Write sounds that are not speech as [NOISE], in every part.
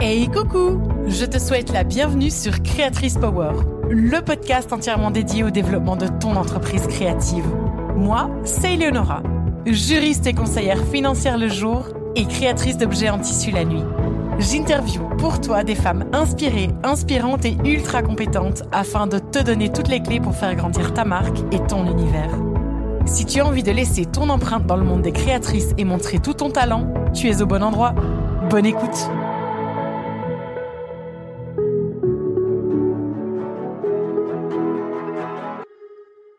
Hey coucou Je te souhaite la bienvenue sur Créatrice Power, le podcast entièrement dédié au développement de ton entreprise créative. Moi, c'est Eleonora, juriste et conseillère financière le jour et créatrice d'objets en tissu la nuit. J'interview pour toi des femmes inspirées, inspirantes et ultra compétentes afin de te donner toutes les clés pour faire grandir ta marque et ton univers. Si tu as envie de laisser ton empreinte dans le monde des créatrices et montrer tout ton talent, tu es au bon endroit. Bonne écoute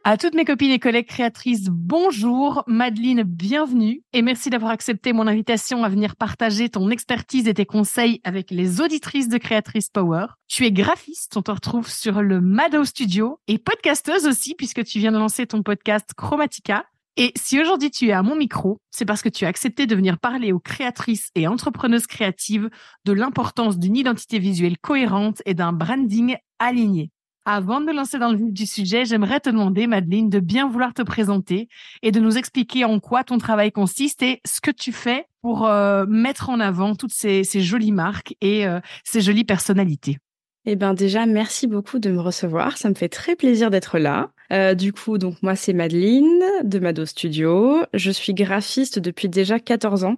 À toutes mes copines et collègues créatrices, bonjour. Madeleine, bienvenue et merci d'avoir accepté mon invitation à venir partager ton expertise et tes conseils avec les auditrices de Créatrice Power. Tu es graphiste, on te retrouve sur le Mado Studio et podcasteuse aussi puisque tu viens de lancer ton podcast Chromatica. Et si aujourd'hui tu es à mon micro, c'est parce que tu as accepté de venir parler aux créatrices et entrepreneuses créatives de l'importance d'une identité visuelle cohérente et d'un branding aligné. Avant de lancer dans le vif du sujet, j'aimerais te demander, Madeleine, de bien vouloir te présenter et de nous expliquer en quoi ton travail consiste et ce que tu fais pour euh, mettre en avant toutes ces, jolies marques et euh, ces jolies personnalités. Eh bien déjà, merci beaucoup de me recevoir. Ça me fait très plaisir d'être là. Euh, du coup, donc moi c'est Madeleine de Mado Studio. Je suis graphiste depuis déjà 14 ans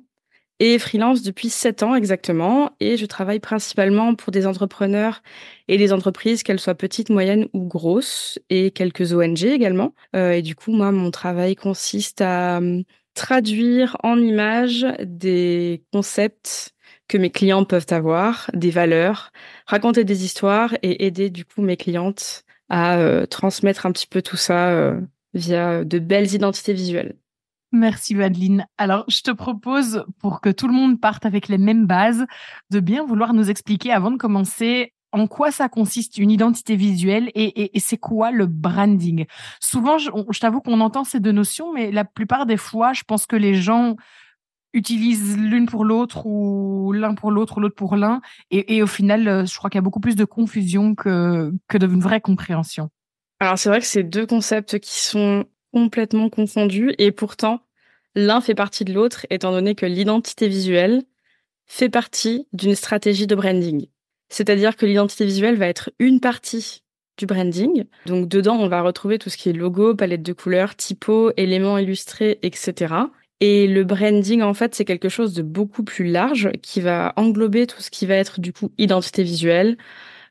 et freelance depuis sept ans exactement. Et je travaille principalement pour des entrepreneurs et des entreprises, qu'elles soient petites, moyennes ou grosses, et quelques ONG également. Euh, et du coup, moi, mon travail consiste à hum, traduire en images des concepts que mes clients peuvent avoir, des valeurs, raconter des histoires et aider du coup mes clientes à euh, transmettre un petit peu tout ça euh, via de belles identités visuelles. Merci Madeleine. Alors, je te propose, pour que tout le monde parte avec les mêmes bases, de bien vouloir nous expliquer avant de commencer en quoi ça consiste une identité visuelle et, c'est quoi le branding? Souvent, je, t'avoue qu'on entend ces deux notions, mais la plupart des fois, je pense que les gens utilisent l'une pour l'autre ou l'un pour l'autre ou l'autre pour l'un. Et, au final, je crois qu'il y a beaucoup plus de confusion que, que de vraie compréhension. Alors, c'est vrai que c'est deux concepts qui sont complètement confondus et pourtant l'un fait partie de l'autre étant donné que l'identité visuelle fait partie d'une stratégie de branding. C'est-à-dire que l'identité visuelle va être une partie du branding. Donc dedans, on va retrouver tout ce qui est logo, palette de couleurs, typo, éléments illustrés, etc. Et le branding, en fait, c'est quelque chose de beaucoup plus large qui va englober tout ce qui va être du coup identité visuelle,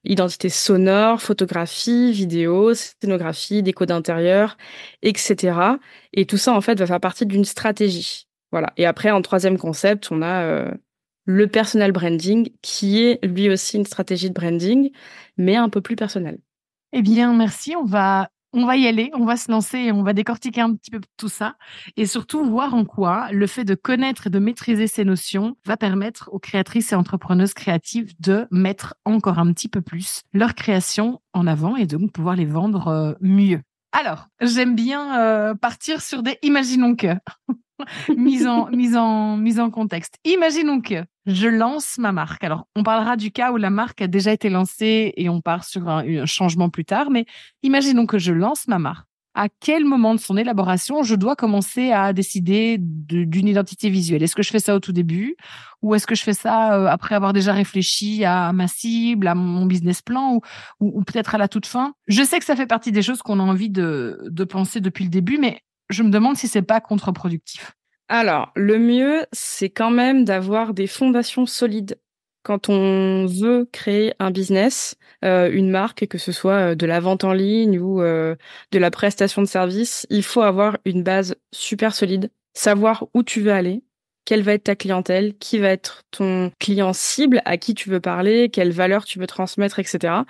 identité sonore, photographie, vidéo, scénographie, déco d'intérieur, etc. Et tout ça, en fait, va faire partie d'une stratégie. Voilà. Et après, en troisième concept, on a euh, le personal branding, qui est lui aussi une stratégie de branding, mais un peu plus personnelle. Eh bien, merci. On va on va y aller, on va se lancer et on va décortiquer un petit peu tout ça et surtout voir en quoi le fait de connaître et de maîtriser ces notions va permettre aux créatrices et entrepreneuses créatives de mettre encore un petit peu plus leur création en avant et de pouvoir les vendre euh, mieux. Alors, j'aime bien euh, partir sur des imaginons que. [LAUGHS] mise, en, mise, en, mise en contexte. Imaginons que je lance ma marque. Alors, on parlera du cas où la marque a déjà été lancée et on part sur un, changement plus tard, mais imaginons que je lance ma marque. À quel moment de son élaboration je dois commencer à décider d'une identité visuelle? Est-ce que je fais ça au tout début ou est-ce que je fais ça euh, après avoir déjà réfléchi à ma cible, à mon business plan ou, peut-être à la toute fin? Je sais que ça fait partie des choses qu'on a envie de, de penser depuis le début, mais je me demande si c'est pas contre-productif. Alors, le mieux, c'est quand même d'avoir des fondations solides quand on veut créer un business, euh, une marque, que ce soit euh, de la vente en ligne ou euh, de la prestation de service, il faut avoir une base super solide, savoir où tu veux aller, quelle va être ta clientèle, qui va être ton client cible, à qui tu veux parler, quelles valeurs tu veux transmettre, etc.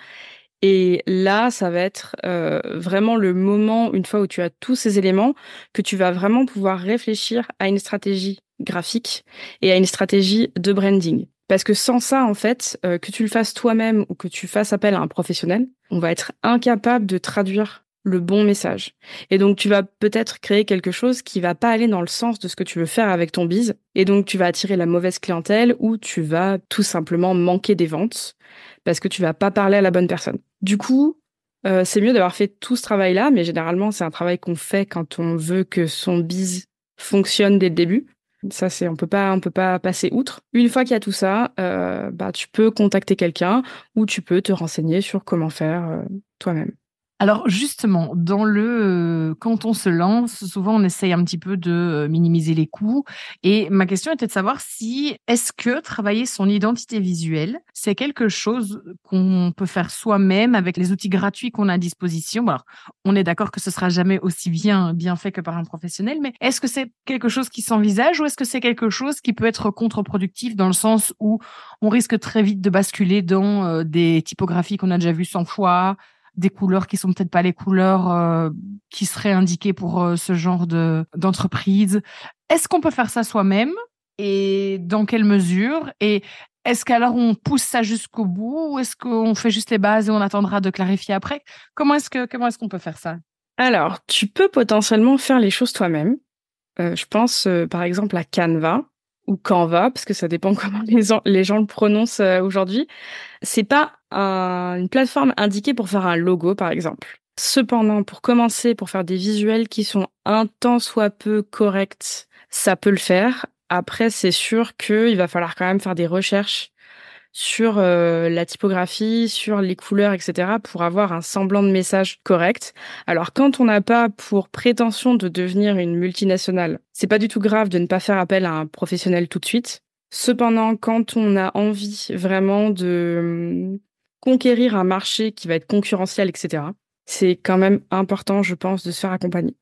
Et là, ça va être euh, vraiment le moment, une fois où tu as tous ces éléments, que tu vas vraiment pouvoir réfléchir à une stratégie graphique et à une stratégie de branding. Parce que sans ça, en fait, euh, que tu le fasses toi-même ou que tu fasses appel à un professionnel, on va être incapable de traduire le bon message. Et donc, tu vas peut-être créer quelque chose qui va pas aller dans le sens de ce que tu veux faire avec ton bise. Et donc, tu vas attirer la mauvaise clientèle ou tu vas tout simplement manquer des ventes parce que tu vas pas parler à la bonne personne. Du coup, euh, c'est mieux d'avoir fait tout ce travail-là, mais généralement, c'est un travail qu'on fait quand on veut que son bise fonctionne dès le début. Ça, c'est on peut pas, on peut pas passer outre. Une fois qu'il y a tout ça, euh, bah, tu peux contacter quelqu'un ou tu peux te renseigner sur comment faire euh, toi-même. Alors justement, dans le euh, quand on se lance, souvent on essaye un petit peu de euh, minimiser les coûts. Et ma question était de savoir si est-ce que travailler son identité visuelle, c'est quelque chose qu'on peut faire soi-même avec les outils gratuits qu'on a à disposition? alors, on est d'accord que ce sera jamais aussi bien bien fait que par un professionnel, mais est-ce que c'est quelque chose qui s'envisage ou est-ce que c'est quelque chose qui peut être contre-productif dans le sens où on risque très vite de basculer dans euh, des typographies qu'on a déjà vues 100 fois des couleurs qui sont peut-être pas les couleurs euh, qui seraient indiquées pour euh, ce genre de d'entreprise. Est-ce qu'on peut faire ça soi-même et dans quelle mesure? Et est-ce qu'alors on pousse ça jusqu'au bout ou est-ce qu'on fait juste les bases et on attendra de clarifier après? Comment est-ce que comment est-ce qu'on peut faire ça? Alors, tu peux potentiellement faire les choses toi-même. Euh, je pense par exemple à Canva ou Canva, parce que ça dépend [LAUGHS] comment les, les gens le prononcent aujourd'hui. C'est pas une plateforme indiquée pour faire un logo, par exemple. Cependant, pour commencer, pour faire des visuels qui sont un tant soit peu corrects, ça peut le faire. Après, c'est sûr qu'il va falloir quand même faire des recherches sur euh, la typographie, sur les couleurs, etc., pour avoir un semblant de message correct. Alors, quand on n'a pas pour prétention de devenir une multinationale, c'est pas du tout grave de ne pas faire appel à un professionnel tout de suite. Cependant, quand on a envie vraiment de conquérir un marché qui va être concurrentiel, etc., c'est quand même important, je pense, de se faire accompagner.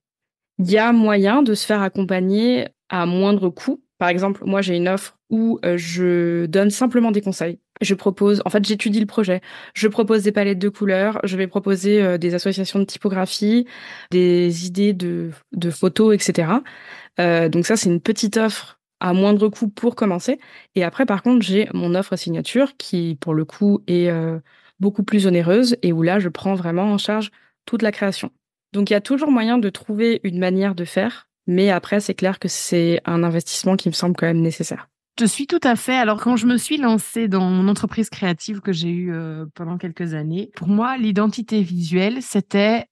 Il y a moyen de se faire accompagner à moindre coût. Par exemple, moi, j'ai une offre où euh, je donne simplement des conseils. Je propose, en fait, j'étudie le projet. Je propose des palettes de couleurs. Je vais proposer euh, des associations de typographie, des idées de, de photos, etc. Euh, donc ça, c'est une petite offre à moindre coût pour commencer. Et après, par contre, j'ai mon offre signature qui, pour le coup, est euh, beaucoup plus onéreuse et où là, je prends vraiment en charge toute la création. Donc, il y a toujours moyen de trouver une manière de faire, mais après, c'est clair que c'est un investissement qui me semble quand même nécessaire. Je suis tout à fait. Alors, quand je me suis lancée dans mon entreprise créative que j'ai eue euh, pendant quelques années, pour moi, l'identité visuelle, c'était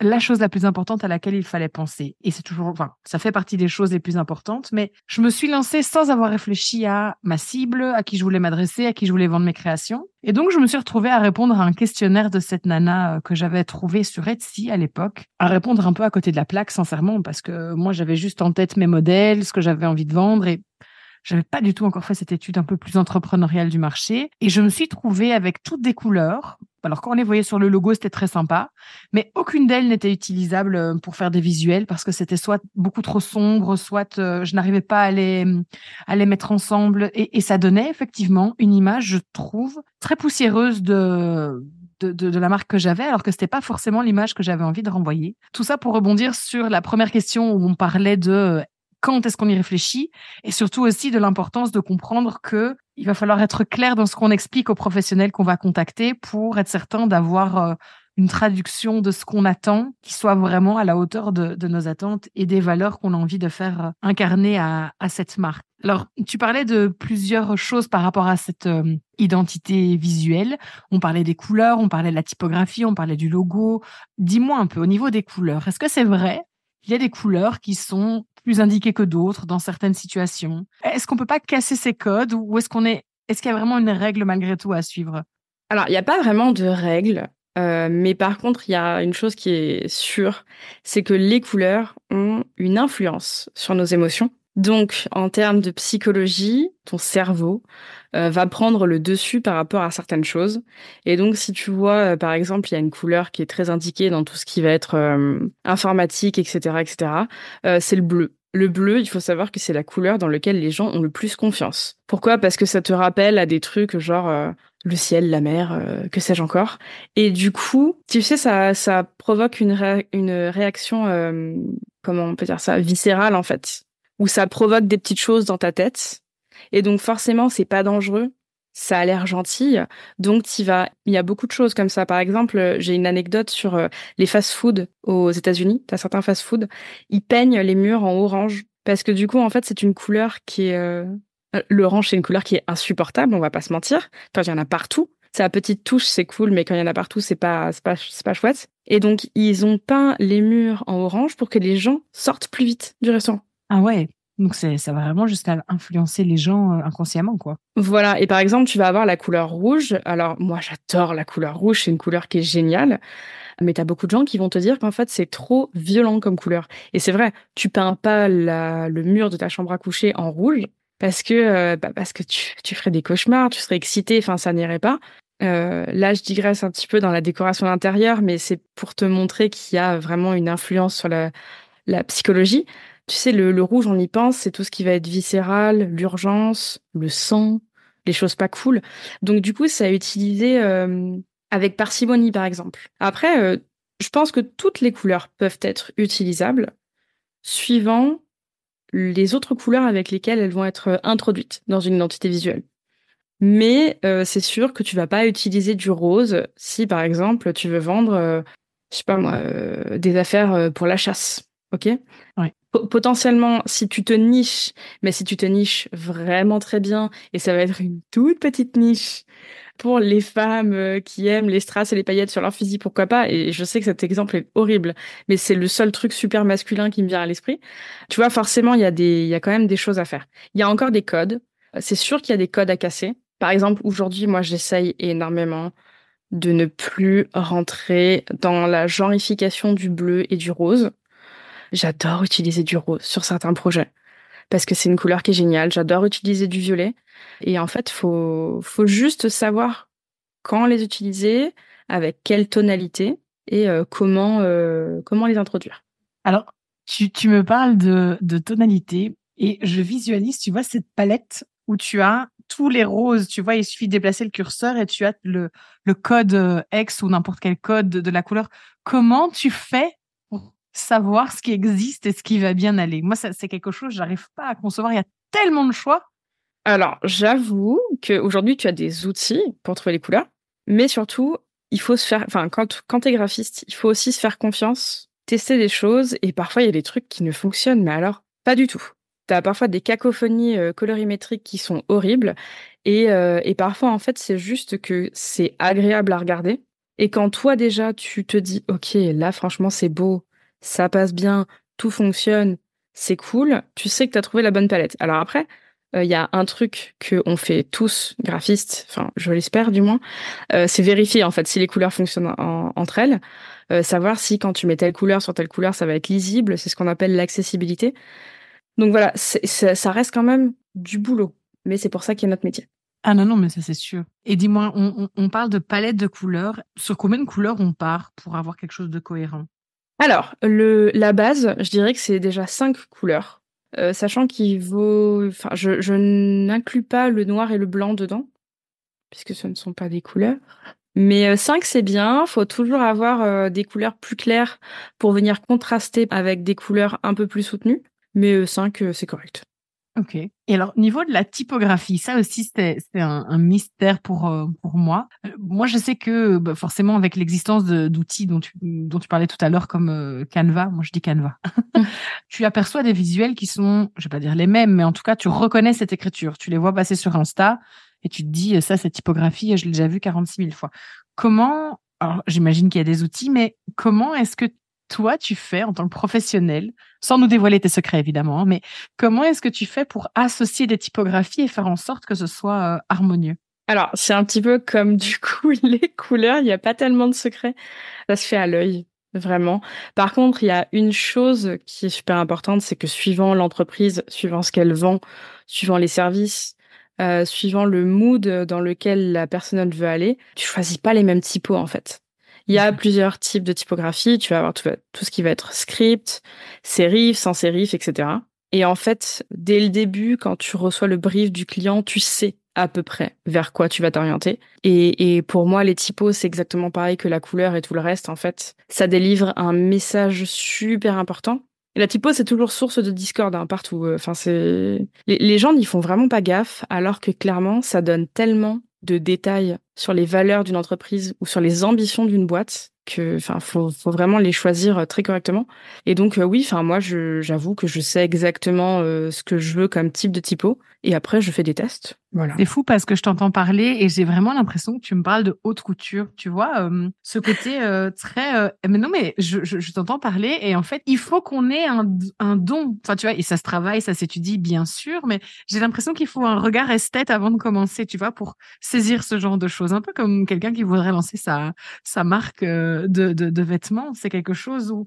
la chose la plus importante à laquelle il fallait penser. Et c'est toujours, enfin, ça fait partie des choses les plus importantes, mais je me suis lancée sans avoir réfléchi à ma cible, à qui je voulais m'adresser, à qui je voulais vendre mes créations. Et donc, je me suis retrouvée à répondre à un questionnaire de cette nana euh, que j'avais trouvé sur Etsy à l'époque, à répondre un peu à côté de la plaque, sincèrement, parce que moi, j'avais juste en tête mes modèles, ce que j'avais envie de vendre et j'avais pas du tout encore fait cette étude un peu plus entrepreneuriale du marché. Et je me suis trouvée avec toutes des couleurs. Alors, quand on les voyait sur le logo, c'était très sympa. Mais aucune d'elles n'était utilisable euh, pour faire des visuels parce que c'était soit beaucoup trop sombre, soit euh, je n'arrivais pas à les, à les mettre ensemble. Et, ça donnait effectivement une image, je trouve, très poussiéreuse de, de, de, la marque que j'avais, alors que c'était pas forcément l'image que j'avais envie de renvoyer. Tout ça pour rebondir sur la première question où on parlait de quand est-ce qu'on y réfléchit et surtout aussi de l'importance de comprendre que il va falloir être clair dans ce qu'on explique aux professionnels qu'on va contacter pour être certain d'avoir euh, une traduction de ce qu'on attend qui soit vraiment à la hauteur de, nos attentes et des valeurs qu'on a envie de faire euh, incarner à, à, cette marque. Alors, tu parlais de plusieurs choses par rapport à cette euh, identité visuelle. On parlait des couleurs, on parlait de la typographie, on parlait du logo. Dis-moi un peu au niveau des couleurs, est-ce que c'est vrai il y a des couleurs qui sont plus indiquées que d'autres dans certaines situations. Est-ce qu'on peut pas casser ces codes ou est-ce qu'on est, est-ce qu'il y a vraiment une règle malgré tout à suivre? Alors, il n'y a pas vraiment de règle. Euh, mais par contre, il y a une chose qui est sûre, c'est que les couleurs ont une influence sur nos émotions. Donc, en termes de psychologie, ton cerveau euh, va prendre le dessus par rapport à certaines choses. Et donc, si tu vois, euh, par exemple, il y a une couleur qui est très indiquée dans tout ce qui va être euh, informatique, etc., etc., c'est le bleu. Le bleu, il faut savoir que c'est la couleur dans laquelle les gens ont le plus confiance. Pourquoi? Parce que ça te rappelle à des trucs genre le ciel, la mer, que sais-je encore. Et du coup, tu sais, ça, ça provoque une, une réaction, comment on peut dire ça, viscérale en fait où ça provoque des petites choses dans ta tête. Et donc forcément, c'est pas dangereux. Ça a l'air gentil. Donc tu vas, il y a beaucoup de choses comme ça. Par exemple, j'ai une anecdote sur euh, les fast-food aux États-Unis. Tu as certains fast-food, ils peignent les murs en orange parce que du coup, en fait, c'est une couleur qui est euh, l'orange, c'est une couleur qui est insupportable, on va pas se mentir. Enfin, il y en a partout. sa petite touche, c'est cool, mais quand il y en a partout, c'est pas, c'est pas, c'est pas chouette. Et donc, ils ont peint les murs en orange pour que les gens sortent plus vite du restaurant. Ah ouais. Donc ça va vraiment jusqu'à influencer les gens euh, inconsciemment quoi. Voilà, et par exemple, tu vas avoir la couleur rouge. Alors moi j'adore la couleur rouge, c'est une couleur qui est géniale. Mais tu as beaucoup de gens qui vont te dire qu'en fait c'est trop violent comme couleur. Et c'est vrai, tu peins pas le mur de ta chambre à coucher en rouge parce que euh, bah, parce que tu, ferais des cauchemars, tu serais excité, enfin ça n'irait pas. Euh, là, je digresse un petit peu dans la décoration intérieure, mais c'est pour te montrer qu'il y a vraiment une influence sur la psychologie. Tu sais, le, rouge, on y pense, c'est tout ce qui va être viscéral, l'urgence, le sang, les choses pas cool. Donc du coup, ça a utilisé euh, avec parcimonie, par exemple. Après, euh, je pense que toutes les couleurs peuvent être utilisables suivant les autres couleurs avec lesquelles elles vont être introduites dans une identité visuelle. Mais euh, c'est sûr que tu vas pas utiliser du rose si, par exemple, tu veux vendre, je sais pas moi, des affaires pour la chasse. Ok ouais potentiellement, si tu te niches, mais si tu te niches vraiment très bien, et ça va être une toute petite niche pour les femmes euh, qui aiment les strass et les paillettes sur leur physique, pourquoi pas Et je sais que cet exemple est horrible, mais c'est le seul truc super masculin qui me vient à l'esprit. Tu vois, forcément, il y a des, il y a quand même des choses à faire. Il y a encore des codes. C'est sûr qu'il y a des codes à casser. Par exemple, aujourd'hui, moi, j'essaye énormément de ne plus rentrer dans la genrification du bleu et du rose. J'adore utiliser du rose sur certains projets parce que c'est une couleur qui est géniale. J'adore utiliser du violet. Et en fait, faut, faut juste savoir quand les utiliser, avec quelle tonalité et euh, comment, euh, comment les introduire. Alors, tu, tu me parles de, de tonalité et je visualise, tu vois, cette palette où tu as tous les roses, tu vois, il suffit de déplacer le curseur et tu as le, le code euh, X ou n'importe quel code de la couleur. Comment tu fais savoir ce qui existe et ce qui va bien aller. Moi, c'est quelque chose, j'arrive pas à concevoir. Il y a tellement de choix. Alors, j'avoue qu'aujourd'hui, tu as des outils pour trouver les couleurs, mais surtout, il faut se faire, enfin, quand, quand tu es graphiste, il faut aussi se faire confiance, tester des choses, et parfois, il y a des trucs qui ne fonctionnent, mais alors, pas du tout. Tu as parfois des cacophonies euh, colorimétriques qui sont horribles, et, euh, et parfois, en fait, c'est juste que c'est agréable à regarder. Et quand toi, déjà, tu te dis, OK, là, franchement, c'est beau, ça passe bien, tout fonctionne, c'est cool, tu sais que tu as trouvé la bonne palette. Alors après, il euh, y a un truc que on fait tous graphistes, enfin je l'espère du moins, euh, c'est vérifier en fait si les couleurs fonctionnent entre elles, euh, savoir si quand tu mets telle couleur sur telle couleur ça va être lisible, c'est ce qu'on appelle l'accessibilité. Donc voilà, ça reste quand même du boulot, mais c'est pour ça qu'il y a notre métier. Ah non, non, mais ça c'est sûr. Et dis-moi, on, on, parle de palette de couleurs. Sur combien de couleurs on part pour avoir quelque chose de cohérent? Alors, le, la base, je dirais que c'est déjà cinq couleurs, euh, sachant qu'il vaut. Enfin, je, n'inclus pas le noir et le blanc dedans, puisque ce ne sont pas des couleurs. Mais euh, 5, c'est bien. Faut toujours avoir euh, des couleurs plus claires pour venir contraster avec des couleurs un peu plus soutenues. Mais 5, euh, c'est correct. Ok. Et alors, niveau de la typographie, ça aussi, c'était un, un, mystère pour, euh, pour moi. Euh, moi, je sais que bah, forcément, avec l'existence d'outils dont tu, dont tu parlais tout à l'heure, comme euh, Canva, moi je dis Canva, mmh. [LAUGHS] tu aperçois des visuels qui sont, je vais pas dire les mêmes, mais en tout cas, tu reconnais cette écriture. Tu les vois passer sur Insta et tu te dis, ça, cette typographie, je l'ai déjà vue 46 000 fois. Comment, alors j'imagine qu'il y a des outils, mais comment est-ce que toi, tu fais en tant que professionnel, sans nous dévoiler tes secrets évidemment, hein, mais comment est-ce que tu fais pour associer des typographies et faire en sorte que ce soit euh, harmonieux? Alors, c'est un petit peu comme du coup [LAUGHS] les couleurs, il n'y a pas tellement de secrets, ça se fait à l'œil. Vraiment. Par contre, il y a une chose qui est super importante, c'est que suivant l'entreprise, suivant ce qu'elle vend, suivant les services, euh, suivant le mood dans lequel la personne veut aller, tu choisis pas les mêmes typos en fait. Il y a plusieurs types de typographie. Tu vas avoir tout, ce qui va être script, serif, sans serif, etc. Et en fait, dès le début, quand tu reçois le brief du client, tu sais à peu près vers quoi tu vas t'orienter. Et, pour moi, les typos, c'est exactement pareil que la couleur et tout le reste. En fait, ça délivre un message super important. Et la typo, c'est toujours source de discorde hein, partout. Enfin, c'est les gens n'y font vraiment pas gaffe, alors que clairement, ça donne tellement de détails sur les valeurs d'une entreprise ou sur les ambitions d'une boîte que, enfin, faut, faut vraiment les choisir très correctement. Et donc, oui, enfin, moi, j'avoue que je sais exactement ce que je veux comme type de typo. Et après, je fais des tests. Voilà. C'est fou parce que je t'entends parler et j'ai vraiment l'impression que tu me parles de haute couture. Tu vois, euh, ce côté euh, très. Euh, mais non, mais je, je, je t'entends parler et en fait, il faut qu'on ait un, un don. Enfin, tu vois, et ça se travaille, ça s'étudie, bien sûr, mais j'ai l'impression qu'il faut un regard esthète avant de commencer, tu vois, pour saisir ce genre de choses. Un peu comme quelqu'un qui voudrait lancer sa, sa marque de, de, vêtements. C'est quelque chose où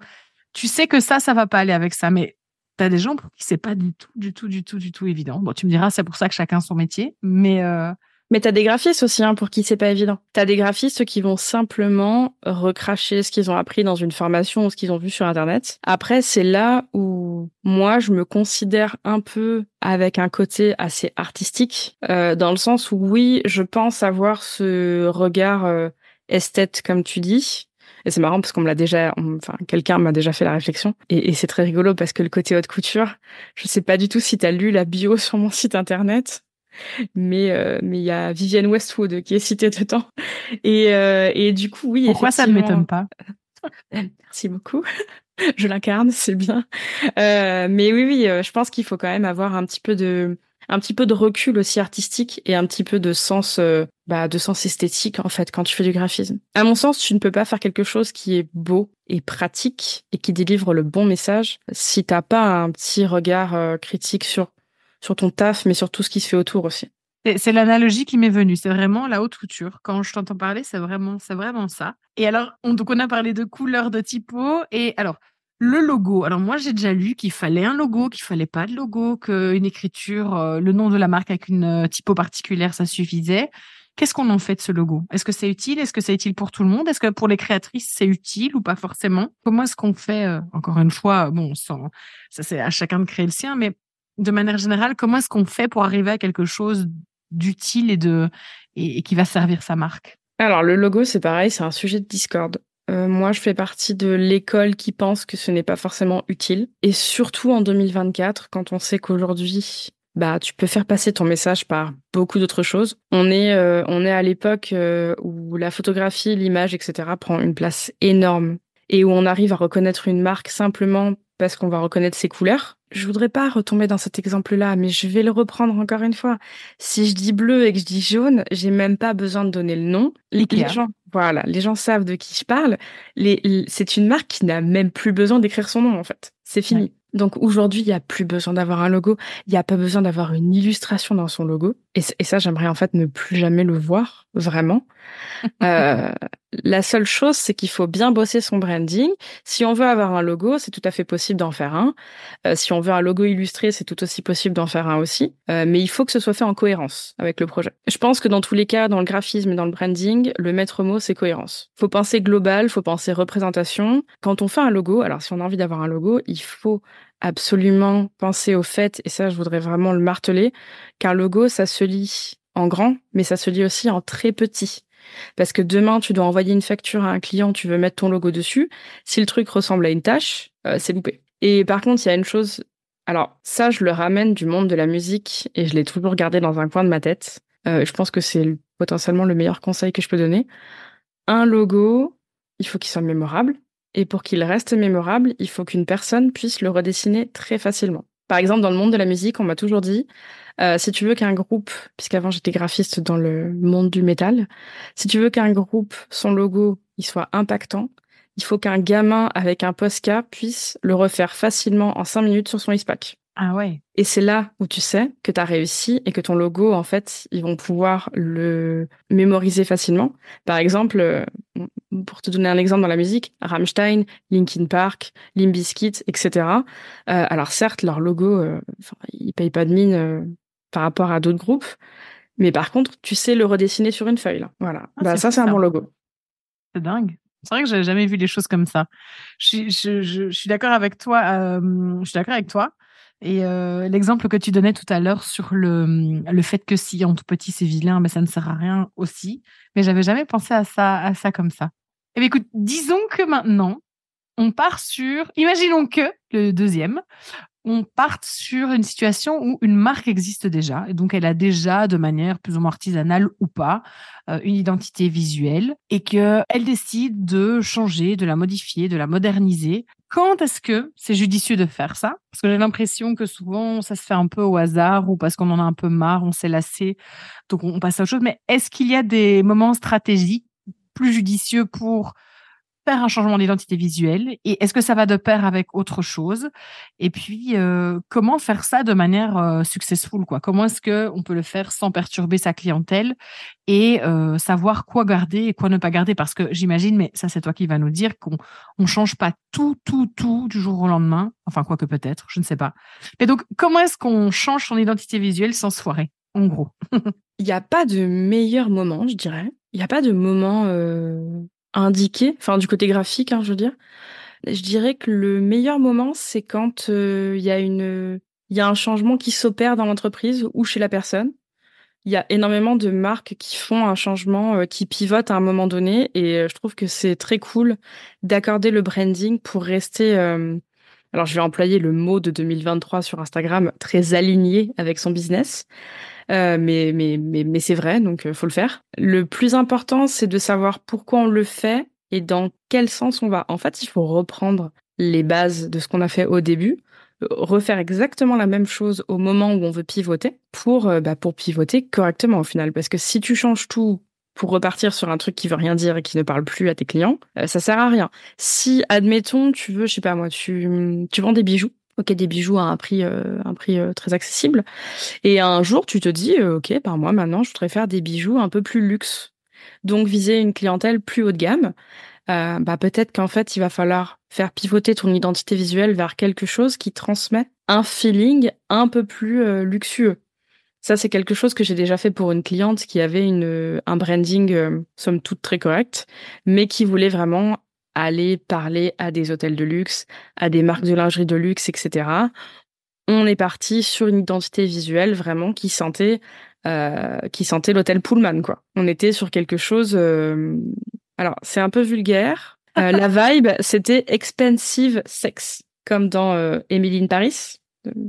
tu sais que ça, ça va pas aller avec ça, mais tu as des gens pour qui c'est pas du tout, du tout, du tout, du tout évident. Bon, tu me diras, c'est pour ça que chacun son métier, mais. Euh... Mais t'as des graphistes aussi hein, pour qui c'est pas évident. T'as des graphistes qui vont simplement recracher ce qu'ils ont appris dans une formation ou ce qu'ils ont vu sur internet. Après, c'est là où moi je me considère un peu avec un côté assez artistique, euh, dans le sens où oui, je pense avoir ce regard euh, esthète comme tu dis, et c'est marrant parce qu'on me l'a déjà, enfin, quelqu'un m'a déjà fait la réflexion. Et, et c'est très rigolo parce que le côté haute couture, je sais pas du tout si tu as lu la bio [LAUGHS] sur mon site internet. Mais euh, mais il y a Vivienne Westwood qui est citée dedans et euh, et du coup oui pourquoi ça ne m'étonne pas? [LAUGHS] Merci beaucoup [LAUGHS] je l'incarne c'est bien euh, mais oui oui je pense qu'il faut quand même avoir un petit peu de un petit peu de recul aussi artistique et un petit peu de sens euh, bah, de sens esthétique en fait quand tu fais du graphisme. À mon sens, tu ne peux pas faire quelque chose qui est beau et pratique et qui délivre le bon message si t'as pas un petit regard euh, critique sur sur ton taf mais sur tout ce qui se fait autour aussi. C'est l'analogie qui m'est venue. C'est vraiment la haute couture. Quand je t'entends parler, c'est vraiment, c'est vraiment ça. Et alors, on, donc on a parlé de couleurs, de typo. Et alors, le logo. Alors moi, j'ai déjà lu qu'il fallait un logo, qu'il fallait pas de logo, qu'une écriture, euh, le nom de la marque avec une euh, typo particulière, ça suffisait. Qu'est-ce qu'on en fait de ce logo? Est-ce que c'est utile? Est-ce que c'est utile pour tout le monde? Est-ce que pour les créatrices, c'est utile ou pas forcément? Comment est-ce qu'on fait euh, Encore une fois, bon, sans, ça c'est à chacun de créer le sien, mais de manière générale, comment est-ce qu'on fait pour arriver à quelque chose d'utile et de et qui va servir sa marque? Alors le logo, c'est pareil, c'est un sujet de Discord. Euh, moi, je fais partie de l'école qui pense que ce n'est pas forcément utile. Et surtout en 2024, quand on sait qu'aujourd'hui, bah, tu peux faire passer ton message par beaucoup d'autres choses. On est, euh, on est à l'époque euh, où la photographie, l'image, etc. prend une place énorme et où on arrive à reconnaître une marque simplement parce qu'on va reconnaître ses couleurs. Je voudrais pas retomber dans cet exemple-là, mais je vais le reprendre encore une fois. Si je dis bleu et que je dis jaune, j'ai même pas besoin de donner le nom. Les, gens, voilà, les gens savent de qui je parle. Les, c'est une marque qui n'a même plus besoin d'écrire son nom, en fait. C'est fini. Donc aujourd'hui, il n'y a plus besoin d'avoir un logo, il n'y a pas besoin d'avoir une illustration dans son logo. Et, ça, j'aimerais en fait ne plus jamais le voir, vraiment. [LAUGHS] euh, la seule chose, c'est qu'il faut bien bosser son branding. Si on veut avoir un logo, c'est tout à fait possible d'en faire un. Euh, si on veut un logo illustré, c'est tout aussi possible d'en faire un aussi. Euh, mais il faut que ce soit fait en cohérence avec le projet. Je pense que dans tous les cas, dans le graphisme et dans le branding, le maître mot, c'est cohérence. Faut penser global, faut penser représentation. Quand on fait un logo, alors si on a envie d'avoir un logo, il faut absolument penser au fait, et ça je voudrais vraiment le marteler, qu'un logo, ça se lit en grand, mais ça se lit aussi en très petit. Parce que demain, tu dois envoyer une facture à un client, tu veux mettre ton logo dessus. Si le truc ressemble à une tâche, euh, c'est loupé. Et par contre, il y a une chose. Alors, ça, je le ramène du monde de la musique et je l'ai toujours gardé dans un coin de ma tête. Euh, je pense que c'est potentiellement le meilleur conseil que je peux donner. Un logo, il faut qu'il soit mémorable. Et pour qu'il reste mémorable, il faut qu'une personne puisse le redessiner très facilement. Par exemple, dans le monde de la musique, on m'a toujours dit, euh, si tu veux qu'un groupe, puisqu'avant j'étais graphiste dans le monde du métal, si tu veux qu'un groupe, son logo, il soit impactant, il faut qu'un gamin avec un Posca puisse le refaire facilement en cinq minutes sur son ISPAC. Ah ouais. Et c'est là où tu sais que tu as réussi et que ton logo, en fait, ils vont pouvoir le mémoriser facilement. Par exemple, euh, pour te donner un exemple dans la musique, Rammstein, Linkin Park, Limp Bizkit, etc. Euh, alors certes, leur logo, euh, ils payent pas de mine euh, par rapport à d'autres groupes, mais par contre, tu sais le redessiner sur une feuille. Là. Voilà. Ah, bah, ça, c'est un bon logo. C'est dingue. C'est vrai que j'avais jamais vu les choses comme ça. Je suis, je, je, je suis d'accord avec toi. Euh, je suis d'accord avec toi. Et euh, l'exemple que tu donnais tout à l'heure sur le, le fait que si en tout petit c'est vilain, mais ça ne sert à rien aussi. Mais j'avais jamais pensé à ça, à ça comme ça. Eh bien, écoute, disons que maintenant, on part sur, imaginons que le deuxième, on parte sur une situation où une marque existe déjà, et donc elle a déjà, de manière plus ou moins artisanale ou pas, euh, une identité visuelle, et qu'elle décide de changer, de la modifier, de la moderniser. Quand est-ce que c'est judicieux de faire ça? Parce que j'ai l'impression que souvent ça se fait un peu au hasard ou parce qu'on en a un peu marre, on s'est lassé, donc on passe à autre chose. Mais est-ce qu'il y a des moments stratégiques plus judicieux pour un changement d'identité visuelle et est-ce que ça va de pair avec autre chose? Et puis euh, comment faire ça de manière euh, successful quoi? Comment est-ce que on peut le faire sans perturber sa clientèle et euh, savoir quoi garder et quoi ne pas garder? Parce que j'imagine mais ça c'est toi qui va nous dire qu'on on change pas tout tout tout du jour au lendemain. Enfin quoi que peut-être je ne sais pas. Et donc comment est-ce qu'on change son identité visuelle sans se foirer en gros? [LAUGHS] Il n'y a pas de meilleur moment je dirais. Il n'y a pas de moment indiqué, enfin du côté graphique, hein, je veux dire. Je dirais que le meilleur moment, c'est quand euh, il y a une, il y a un changement qui s'opère dans l'entreprise ou chez la personne. Il y a énormément de marques qui font un changement, euh, qui pivotent à un moment donné, et euh, je trouve que c'est très cool d'accorder le branding pour rester. Alors, je vais employer le mot de 2023 sur Instagram, très aligné avec son business. Euh, mais, mais, mais, mais c'est vrai, donc euh, faut le faire. Le plus important, c'est de savoir pourquoi on le fait et dans quel sens on va. En fait, il faut reprendre les bases de ce qu'on a fait au début, euh, refaire exactement la même chose au moment où on veut pivoter pour, bah, pour pivoter correctement au final. Parce que si tu changes tout pour repartir sur un truc qui veut rien dire et qui ne parle plus à tes clients, ça sert à rien. Si, admettons, tu veux, je sais pas moi, tu, tu vends des bijoux, ok des bijoux à un prix euh, un prix euh, très accessible et un jour tu te dis euh, ok par moi maintenant je voudrais faire des bijoux un peu plus luxe donc viser une clientèle plus haut de gamme bah peut-être qu'en fait il va falloir faire pivoter ton identité visuelle vers quelque chose qui transmet un feeling un peu plus luxueux ça c'est quelque chose que j'ai déjà fait pour une cliente qui avait une un branding somme toute très correct mais qui voulait vraiment aller parler à des hôtels de luxe, à des marques de lingerie de luxe, etc. On est parti sur une identité visuelle vraiment qui sentait, euh, qui sentait l'hôtel Pullman, quoi. On était sur quelque chose. Euh, alors, c'est un peu vulgaire. Euh, la [LAUGHS] vibe, c'était expensive sex, comme dans euh, Emily in Paris.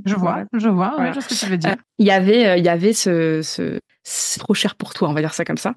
Je vois, je vois, je vois ce que tu veux dire. Il y avait, il y avait ce, ce, c'est trop cher pour toi, on va dire ça comme ça.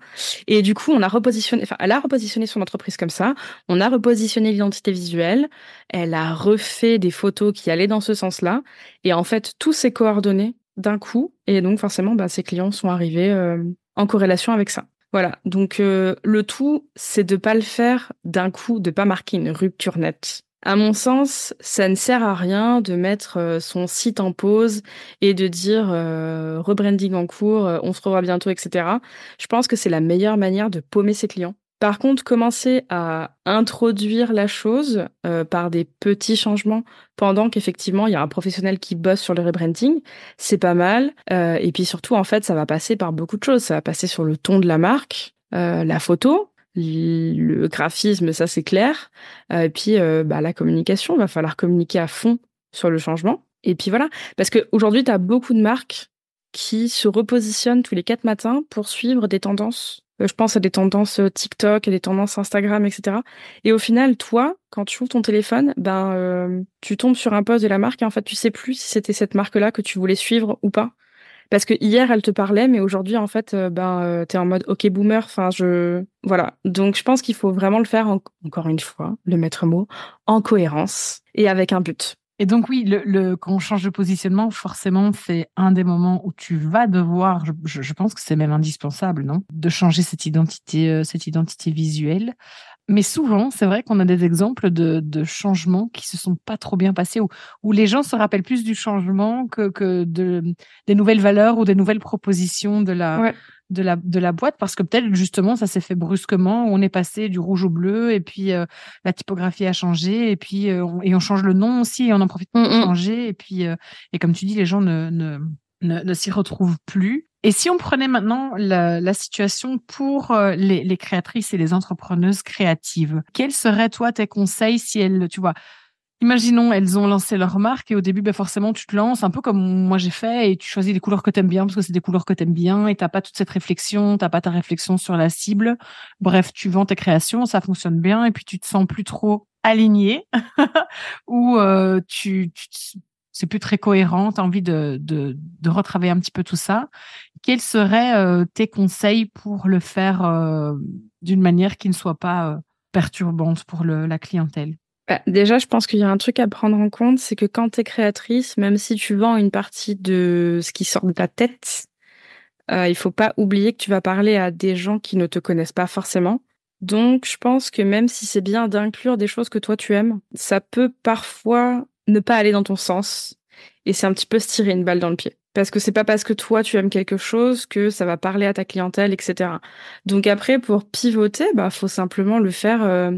Et du coup, on a repositionné, enfin, elle a repositionné son entreprise comme ça. On a repositionné l'identité visuelle. Elle a refait des photos qui allaient dans ce sens-là. Et en fait, tout s'est coordonné d'un coup. Et donc, forcément, bah, ses clients sont arrivés euh, en corrélation avec ça. Voilà. Donc, euh, le tout, c'est de pas le faire d'un coup, de pas marquer une rupture nette. À mon sens, ça ne sert à rien de mettre euh, son site en pause et de dire euh, rebranding en cours, euh, on se revoit bientôt, etc. Je pense que c'est la meilleure manière de paumer ses clients. Par contre, commencer à introduire la chose par des petits changements pendant qu'effectivement il y a un professionnel qui bosse sur le rebranding, c'est pas mal. et puis surtout, en fait, ça va passer par beaucoup de choses. Ça va passer sur le ton de la marque, la photo, le graphisme, ça c'est clair. Euh, et puis euh, bah, la communication, va falloir communiquer à fond sur le changement. Et puis voilà, parce qu'aujourd'hui, tu as beaucoup de marques qui se repositionnent tous les quatre matins pour suivre des tendances. Euh, je pense à des tendances TikTok, à des tendances Instagram, etc. Et au final, toi, quand tu ouvres ton téléphone, ben tu tombes sur un post de la marque et en fait, tu sais plus si c'était cette marque-là que tu voulais suivre ou pas. Parce que hier, elle te parlait, mais aujourd'hui, en fait, euh, ben, euh, t'es en mode OK boomer. Enfin, je voilà. Donc, je pense qu'il faut vraiment le faire encore une fois, le maître mot, en cohérence et avec un but. Et donc oui, le, le, quand on change de positionnement, forcément, c'est un des moments où tu vas devoir, je, pense que c'est même indispensable, non, de changer cette identité, euh, cette identité visuelle. Mais souvent, c'est vrai qu'on a des exemples de, de, changements qui se sont pas trop bien passés, où, où les gens se rappellent plus du changement que, que de, des nouvelles valeurs ou des nouvelles propositions de la, de, la, de la boîte, parce que peut-être justement ça s'est fait brusquement, on est passé du rouge au bleu, et puis euh, la typographie a changé, et puis euh, on, et on change le nom aussi, et on en profite pour changer, et puis euh, et comme tu dis, les gens ne, ne, ne, ne s'y retrouvent plus. Et si on prenait maintenant la, la situation pour euh, les, les, créatrices et les entrepreneuses créatives, quels seraient toi tes conseils si elles, tu vois, imaginons elles ont lancé leur marque et au début, ben forcément tu te lances un peu comme moi j'ai fait et tu choisis des couleurs que tu aimes bien parce que c'est des couleurs que tu aimes bien et t'as pas toute cette réflexion, t'as pas ta réflexion sur la cible. Bref, tu vends tes créations, ça fonctionne bien et puis tu te sens plus trop aligné [LAUGHS] ou euh, tu, tu c'est plus très cohérent, tu as envie de, de, retravailler un petit peu tout ça. Quels seraient tes conseils pour le faire d'une manière qui ne soit pas perturbante pour la clientèle? Bah, déjà, je pense qu'il y a un truc à prendre en compte, c'est que quand tu es créatrice, même si tu vends une partie de ce qui sort de ta tête, euh, il faut pas oublier que tu vas parler à des gens qui ne te connaissent pas forcément. Donc, je pense que même si c'est bien d'inclure des choses que toi tu aimes, ça peut parfois ne pas aller dans ton sens. Et c'est un petit peu se tirer une balle dans le pied. Parce que c'est pas parce que toi tu aimes quelque chose que ça va parler à ta clientèle, etc. Donc après, pour pivoter, bah faut simplement le faire euh,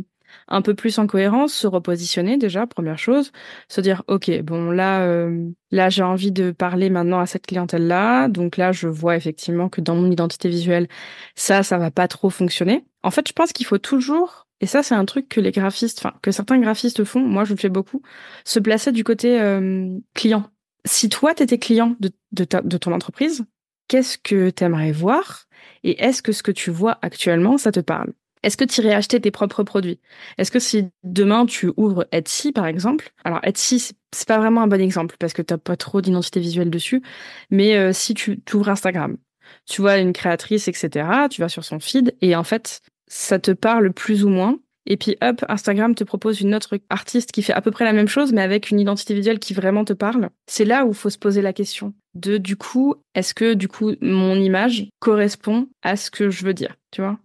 un peu plus en cohérence, se repositionner déjà, première chose, se dire ok bon là euh, là j'ai envie de parler maintenant à cette clientèle là, donc là je vois effectivement que dans mon identité visuelle ça ça va pas trop fonctionner. En fait je pense qu'il faut toujours et ça c'est un truc que les graphistes, enfin que certains graphistes font, moi je le fais beaucoup, se placer du côté euh, client. Si toi t'étais client de, de, de ton entreprise, qu'est-ce que t'aimerais voir et est-ce que ce que tu vois actuellement ça te parle? Est-ce que tu irais acheter tes propres produits? Est-ce que si demain tu ouvres Etsy par exemple, alors Etsy c'est pas vraiment un bon exemple parce que t'as pas trop d'identité visuelle dessus, mais euh, si tu ouvres Instagram, tu vois une créatrice etc, tu vas sur son feed et en fait ça te parle plus ou moins. Et puis hop, Instagram te propose une autre artiste qui fait à peu près la même chose, mais avec une identité visuelle qui vraiment te parle. C'est là où il faut se poser la question de du coup, est-ce que du coup mon image correspond à ce que je veux dire, tu vois?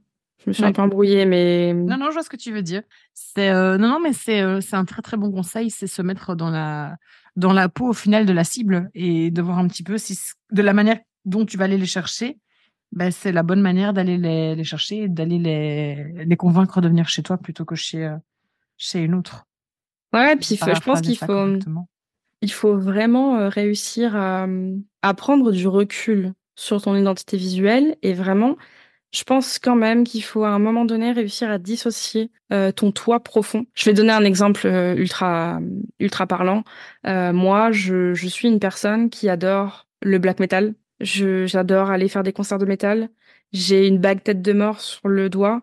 Je me suis un peu embrouillée, mais. Non, non, je vois ce que tu veux dire. C'est euh, non, non, mais c'est euh, un très très bon conseil, c'est se mettre dans la dans la peau au final de la cible et de voir un petit peu si de la manière dont tu vas aller les chercher, ben, c'est la bonne manière d'aller les, les chercher, d'aller les les convaincre de venir chez toi plutôt que chez euh, chez une autre. Ouais, puis je pense qu'il faut il faut vraiment réussir à, à prendre du recul sur ton identité visuelle et vraiment je pense quand même qu'il faut à un moment donné réussir à dissocier euh, ton toi profond. Je vais donner un exemple euh, ultra ultra parlant. Euh, moi, je, je suis une personne qui adore le black metal. j'adore aller faire des concerts de métal. J'ai une bague tête de mort sur le doigt.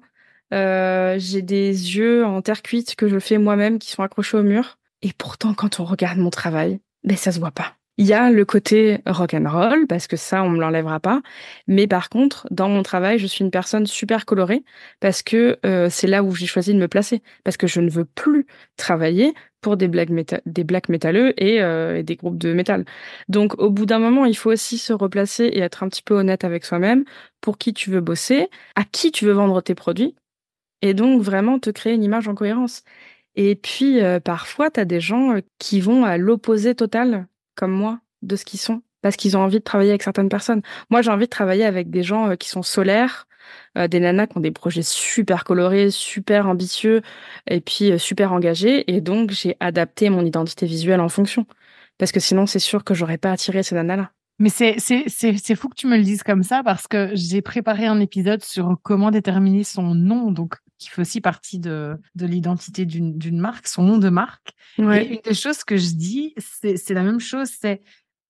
j'ai des yeux en terre cuite que je fais moi-même qui sont accrochés au mur. Et pourtant, quand on regarde mon travail, ben ça se voit pas. Il y a le côté rock and roll parce que ça on me l'enlèvera pas, mais par contre dans mon travail je suis une personne super colorée parce que euh, c'est là où j'ai choisi de me placer parce que je ne veux plus travailler pour des black, des black métalleux euh, et, des groupes de métal. Donc au bout d'un moment il faut aussi se replacer et être un petit peu honnête avec soi-même pour qui tu veux bosser, à qui tu veux vendre tes produits et donc vraiment te créer une image en cohérence. Et puis euh, parfois tu as des gens qui vont à l'opposé total comme moi de ce qu'ils sont parce qu'ils ont envie de travailler avec certaines personnes. Moi, j'ai envie de travailler avec des gens euh, qui sont solaires, euh, des nanas qui ont des projets super colorés, super ambitieux et puis euh, super engagés. Et donc, j'ai adapté mon identité visuelle en fonction. Parce que sinon, c'est sûr que j'aurais pas attiré ces nanas-là. Mais c'est, fou que tu me le dises comme ça parce que j'ai préparé un épisode sur comment déterminer son nom, donc qui fait aussi partie de, de l'identité d'une, marque, son nom de marque. Et une des choses que je dis, c'est, la même chose, c'est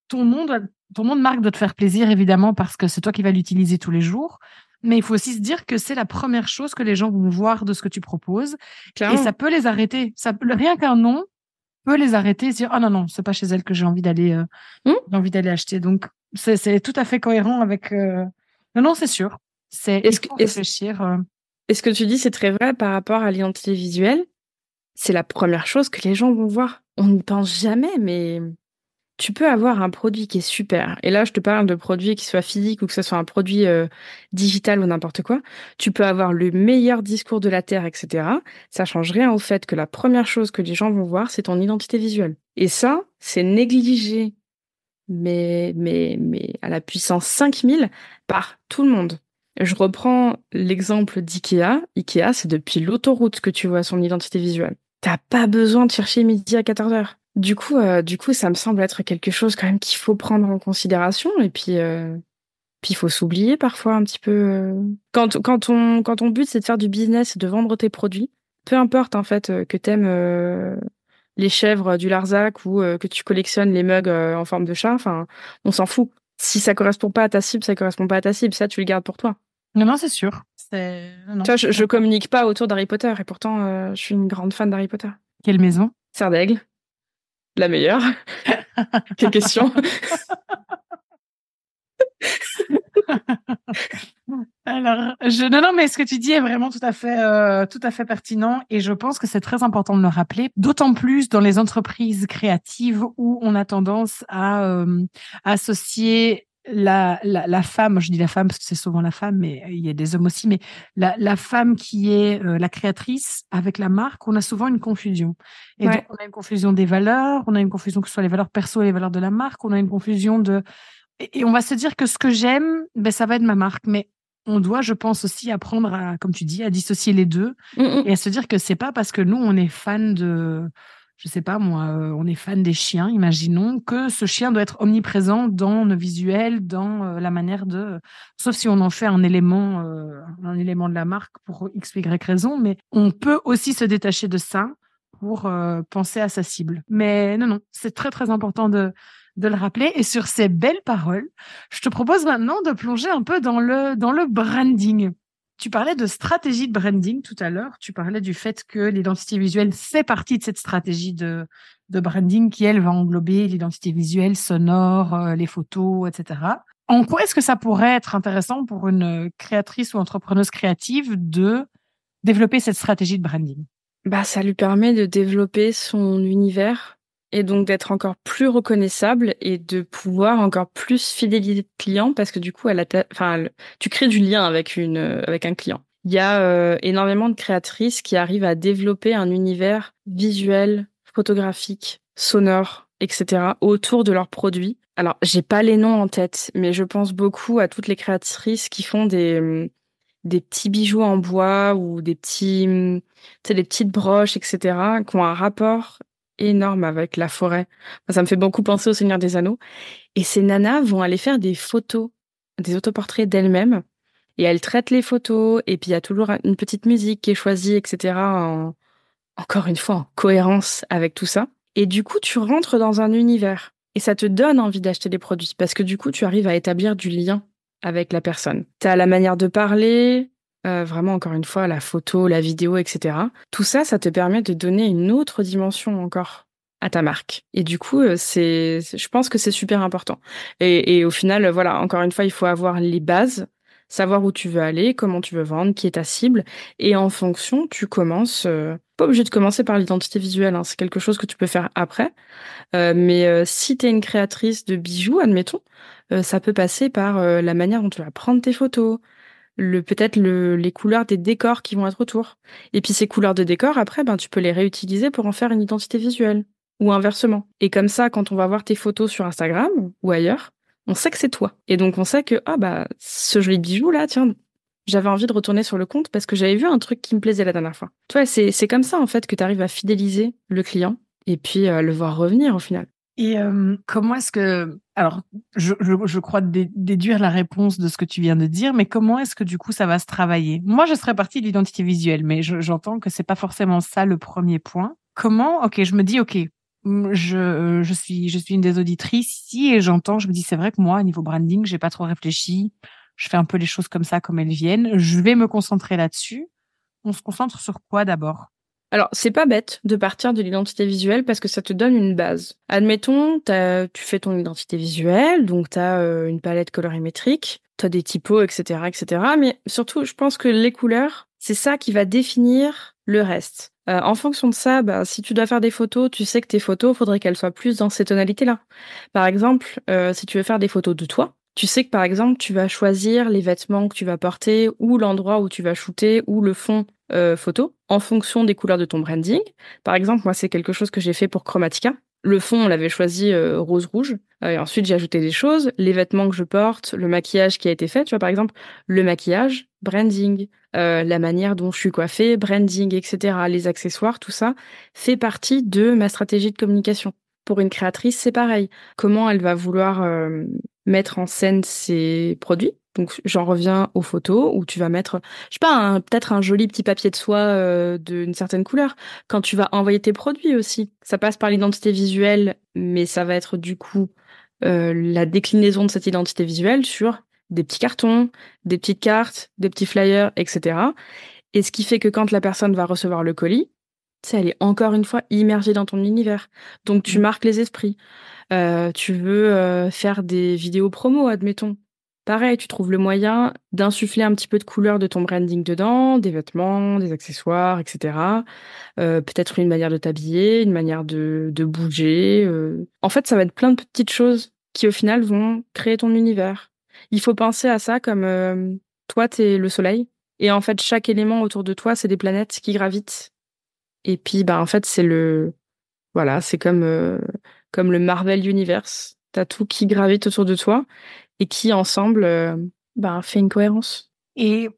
ton nom, doit, ton nom de marque doit te faire plaisir évidemment parce que c'est toi qui vas l'utiliser tous les jours. Mais il faut aussi se dire que c'est la première chose que les gens vont voir de ce que tu proposes. Et ça peut les arrêter. Ça, rien qu'un nom, peut les arrêter et dire ah non non c'est pas chez elle que j'ai envie d'aller euh, mmh. envie d'aller acheter donc c'est tout à fait cohérent avec euh... non non c'est sûr c'est est-ce que réfléchir euh... et ce que tu dis c'est très vrai par rapport à l'identité visuelle c'est la première chose que les gens vont voir on n'y pense jamais mais tu peux avoir un produit qui est super. Et là, je te parle de produits qui soient physiques ou que ce soit un produit euh, digital ou n'importe quoi. Tu peux avoir le meilleur discours de la Terre, etc. Ça change rien au fait que la première chose que les gens vont voir, c'est ton identité visuelle. Et ça, c'est négligé, mais, mais, mais à la puissance 5000 par tout le monde. Je reprends l'exemple d'IKEA. IKEA, c'est depuis l'autoroute que tu vois son identité visuelle. T'as pas besoin de chercher midi à 14 heures. Du coup, euh, du coup, ça me semble être quelque chose quand même qu'il faut prendre en considération. Et puis, euh, puis il faut s'oublier parfois un petit peu. Euh. Quand, quand, on, quand ton but c'est de faire du business, de vendre tes produits, peu importe en fait que t'aimes les chèvres du Larzac ou que tu collectionnes les mugs en forme de chat, enfin, on s'en fout. Si ça correspond pas à ta cible, ça correspond pas à ta cible. Ça, tu le gardes pour toi. Non, non, c'est sûr. tu vois, je, je communique pas autour d'Harry Potter et pourtant, je suis une grande fan d'Harry Potter. Quelle maison? Serre d'aigle. la meilleure. [LAUGHS] Quelle question? [LAUGHS] Alors, je, non, non, mais ce que tu dis est vraiment tout à fait, euh, tout à fait pertinent et je pense que c'est très important de le rappeler, d'autant plus dans les entreprises créatives où on a tendance à euh, associer la, la, la, femme, je dis la femme parce que c'est souvent la femme, mais il y a des hommes aussi, mais la, la femme qui est euh, la créatrice avec la marque, on a souvent une confusion. Et donc, on a une confusion des valeurs, on a une confusion que ce soit les valeurs perso et les valeurs de la marque, on a une confusion de et, on va se dire que ce que j'aime, ben, ça va être ma marque. Mais on doit, je pense aussi, apprendre à, comme tu dis, à dissocier les deux mmh, mmh. et à se dire que c'est pas parce que nous, on est fan de, je sais pas moi, euh, on est fan des chiens, imaginons, que ce chien doit être omniprésent dans nos visuels, dans euh, la manière de, sauf si on en fait un élément, euh, un élément de la marque pour x, y raison, mais on peut aussi se détacher de ça pour penser à sa cible. Mais non, non, c'est très très important de de le rappeler. Et sur ces belles paroles, je te propose maintenant de plonger un peu dans le, dans le branding. Tu parlais de stratégie de branding tout à l'heure. Tu parlais du fait que l'identité visuelle fait partie de cette stratégie de, de branding qui, elle, va englober l'identité visuelle, sonore, euh, les photos, etc. En quoi est-ce que ça pourrait être intéressant pour une créatrice ou entrepreneuse créative de développer cette stratégie de branding? Bah, ça lui permet de développer son univers et donc d'être encore plus reconnaissable et de pouvoir encore plus fidéliser le client parce que du coup, elle tu crées du lien avec une, avec un client. Il y a euh, énormément de créatrices qui arrivent à développer un univers visuel, photographique, sonore, etc. autour de leurs produits. Alors, j'ai pas les noms en tête, mais je pense beaucoup à toutes les créatrices qui font des des petits bijoux en bois ou des petits, sais, des petites broches, etc., qui ont un rapport énorme avec la forêt. Ça me fait beaucoup penser au Seigneur des Anneaux. Et ces nanas vont aller faire des photos, des autoportraits d'elles-mêmes. Et elles traitent les photos. Et puis il y a toujours une petite musique qui est choisie, etc. En, encore une fois, en cohérence avec tout ça. Et du coup, tu rentres dans un univers. Et ça te donne envie d'acheter des produits. Parce que du coup, tu arrives à établir du lien avec la personne. Tu as la manière de parler, euh, vraiment encore une fois la photo, la vidéo, etc. Tout ça, ça te permet de donner une autre dimension encore à ta marque. Et du coup, euh, c'est, je pense que c'est super important. Et, au final, voilà, encore une fois, il faut avoir les bases, savoir où tu veux aller, comment tu veux vendre, qui est ta cible, et en fonction, tu commences. Euh, pas obligé de commencer par l'identité visuelle, hein, c'est quelque chose que tu peux faire après. Euh, mais si tu es une créatrice de bijoux, admettons, ça peut passer par la manière dont tu vas prendre tes photos, le peut-être le, les couleurs des décors qui vont être autour. Et puis ces couleurs de décors, après, ben, tu peux les réutiliser pour en faire une identité visuelle. Ou inversement. Et comme ça, quand on va voir tes photos sur Instagram ou ailleurs, on sait que c'est toi. Et donc on sait que, ah bah, ce joli bijou là, tiens, j'avais envie de retourner sur le compte parce que j'avais vu un truc qui me plaisait la dernière fois. Tu vois, c'est, c'est comme ça en fait que tu arrives à fidéliser le client et puis euh, le voir revenir au final. Et euh, comment est-ce que, alors, je, je, je crois déduire la réponse de ce que tu viens de dire, mais comment est-ce que du coup ça va se travailler? Moi, je serais partie de l'identité visuelle, mais j'entends que c'est pas forcément ça le premier point. Comment Ok, je me dis, ok, je, je suis, je suis une des auditrices ici et j'entends, je me dis, c'est vrai que moi, au niveau branding, j'ai pas trop réfléchi. Je fais un peu les choses comme ça, comme elles viennent. Je vais me concentrer là-dessus. On se concentre sur quoi d'abord? Alors, c'est pas bête de partir de l'identité visuelle parce que ça te donne une base. Admettons, tu fais ton identité visuelle, donc tu as euh, une palette colorimétrique, tu as des typos, etc., etc. Mais surtout, je pense que les couleurs, c'est ça qui va définir le reste. Euh, en fonction de ça, bah, si tu dois faire des photos, tu sais que tes photos, faudrait qu'elles soient plus dans ces tonalités-là. Par exemple, euh, si tu veux faire des photos de toi, tu sais que par exemple, tu vas choisir les vêtements que tu vas porter ou l'endroit où tu vas shooter ou le fond euh, photo en fonction des couleurs de ton branding. Par exemple, moi, c'est quelque chose que j'ai fait pour Chromatica. Le fond, on l'avait choisi euh, rose-rouge. et ensuite, j'ai ajouté des choses, les vêtements que je porte, le maquillage qui a été fait. Tu vois, par exemple, le maquillage, branding, euh, la manière dont je suis coiffée, branding, etc. Les accessoires, tout ça fait partie de ma stratégie de communication. Pour une créatrice, c'est pareil. Comment elle va vouloir mettre en scène ses produits donc j'en reviens aux photos où tu vas mettre, je sais pas, peut-être un joli petit papier de soie euh, d'une certaine couleur. Quand tu vas envoyer tes produits aussi, ça passe par l'identité visuelle, mais ça va être du coup euh, la déclinaison de cette identité visuelle sur des petits cartons, des petites cartes, des petits flyers, etc. Et ce qui fait que quand la personne va recevoir le colis, elle est encore une fois immergée dans ton univers. Donc tu mmh. marques les esprits. Euh, tu veux euh, faire des vidéos promo, admettons. Pareil, tu trouves le moyen d'insuffler un petit peu de couleur de ton branding dedans, des vêtements, des accessoires, etc. Euh, peut-être une manière de t'habiller, une manière de, bouger. En fait, ça va être plein de petites choses qui, au final, vont créer ton univers. Il faut penser à ça comme toi, tu es le soleil. Et en fait, chaque élément autour de toi, c'est des planètes qui gravitent et puis, bah, en fait, c'est le, voilà, c'est comme, comme le Marvel Universe. T'as tout qui gravite autour de toi et qui, ensemble, euh, bah, fait une cohérence. Et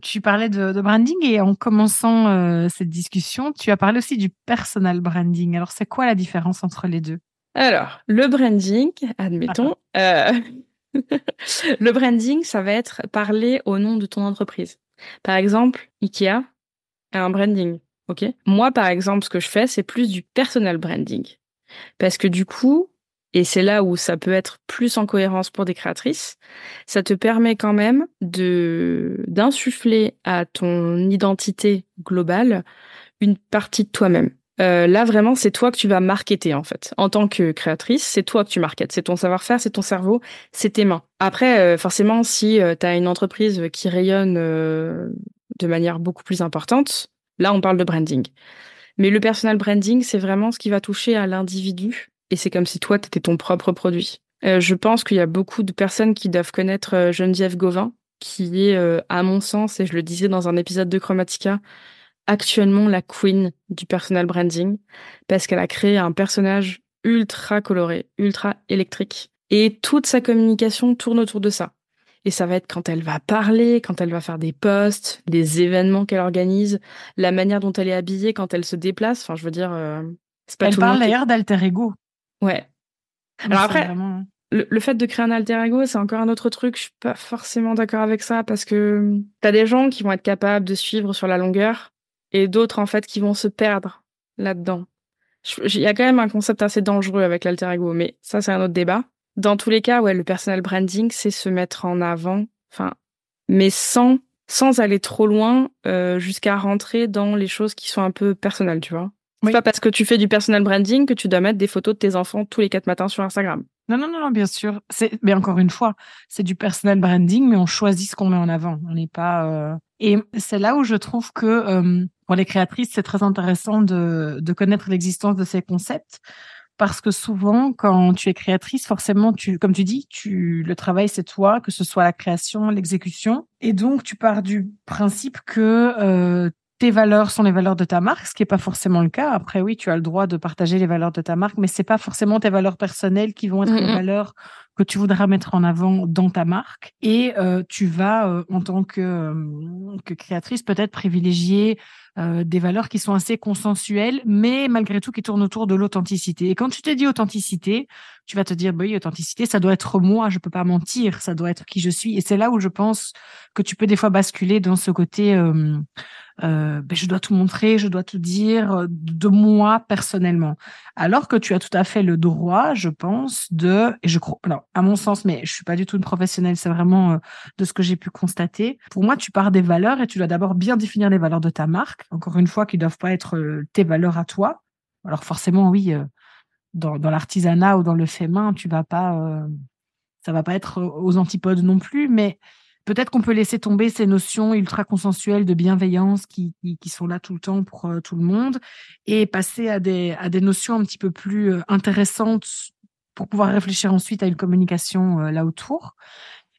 tu parlais de, branding et en commençant euh, cette discussion, tu as parlé aussi du personal branding. Alors, c'est quoi la différence entre les deux? Alors, le branding, admettons, [LAUGHS] le branding, ça va être parler au nom de ton entreprise. Par exemple, Ikea a un branding. Ok? Moi, par exemple, ce que je fais, c'est plus du personal branding. Parce que du coup, et c'est là où ça peut être plus en cohérence pour des créatrices, ça te permet quand même de d'insuffler à ton identité globale une partie de toi-même. Euh, là, vraiment, c'est toi que tu vas marketer, en fait. En tant que créatrice, c'est toi que tu marketes. C'est ton savoir-faire, c'est ton cerveau, c'est tes mains. Après, euh, forcément, si euh, tu as une entreprise qui rayonne de manière beaucoup plus importante, Là, on parle de branding. Mais le personal branding, c'est vraiment ce qui va toucher à l'individu. Et c'est comme si toi, tu étais ton propre produit. Euh, je pense qu'il y a beaucoup de personnes qui doivent connaître euh, Geneviève Gauvin, qui est, euh, à mon sens, et je le disais dans un épisode de Chromatica, actuellement la queen du personal branding, parce qu'elle a créé un personnage ultra coloré, ultra électrique. Et toute sa communication tourne autour de ça. Et ça va être quand elle va parler, quand elle va faire des posts, les événements qu'elle organise, la manière dont elle est habillée quand elle se déplace. Enfin, je veux dire, euh, c'est pas elle parle d'ailleurs d'alter ego. Ouais. Alors après, le, fait de créer un alter ego, c'est encore un autre truc. Je suis pas forcément d'accord avec ça parce que t'as des gens qui vont être capables de suivre sur la longueur et d'autres en fait qui vont se perdre là-dedans. Il y a quand même un concept assez dangereux avec l'alter ego, mais ça c'est un autre débat. Dans tous les cas, ouais, le personal branding, c'est se mettre en avant, enfin, mais sans sans aller trop loin euh, jusqu'à rentrer dans les choses qui sont un peu personnelles, tu vois. C'est pas parce que tu fais du personal branding que tu dois mettre des photos de tes enfants tous les quatre matins sur Instagram. Non, non, non, bien sûr. C'est, mais encore une fois, c'est du personal branding, mais on choisit ce qu'on met en avant. On n'est pas. Euh, et c'est là où je trouve que euh, pour les créatrices, c'est très intéressant de, de connaître l'existence de ces concepts parce que souvent, quand tu es créatrice, forcément, tu, comme tu dis, tu, le travail, c'est toi, que ce soit la création, l'exécution. Et donc, tu pars du principe que euh, tes valeurs sont les valeurs de ta marque, ce qui n'est pas forcément le cas. Après, oui, tu as le droit de partager les valeurs de ta marque, mais c'est pas forcément tes valeurs personnelles qui vont être les valeurs que tu voudras mettre en avant dans ta marque. Et euh, tu vas, euh, en tant que, euh, que créatrice, peut-être privilégier des valeurs qui sont assez consensuelles, mais malgré tout qui tournent autour de l'authenticité. Et quand tu te dis authenticité, tu vas te dire, bah oui, authenticité, ça doit être moi, je peux pas mentir, ça doit être qui je suis. Et c'est là où je pense que tu peux des fois basculer dans ce côté, euh, ben, je dois tout montrer, je dois tout dire euh, de moi personnellement. Alors que tu as tout à fait le droit, je pense, de, et je crois, alors, à mon sens, mais je suis pas du tout une professionnelle, c'est vraiment euh, de ce que j'ai pu constater. Pour moi, tu pars des valeurs et tu dois d'abord bien définir les valeurs de ta marque. Encore une fois, qui doivent pas être tes valeurs à toi. Alors forcément, oui, dans, dans l'artisanat ou dans le fait main, tu vas pas, ça va pas être aux antipodes non plus, mais peut-être qu'on peut laisser tomber ces notions ultra consensuelles de bienveillance qui, qui, sont là tout le temps pour euh, tout le monde et passer à des, à des notions un petit peu plus euh, intéressantes pour pouvoir réfléchir ensuite à une communication euh, là autour.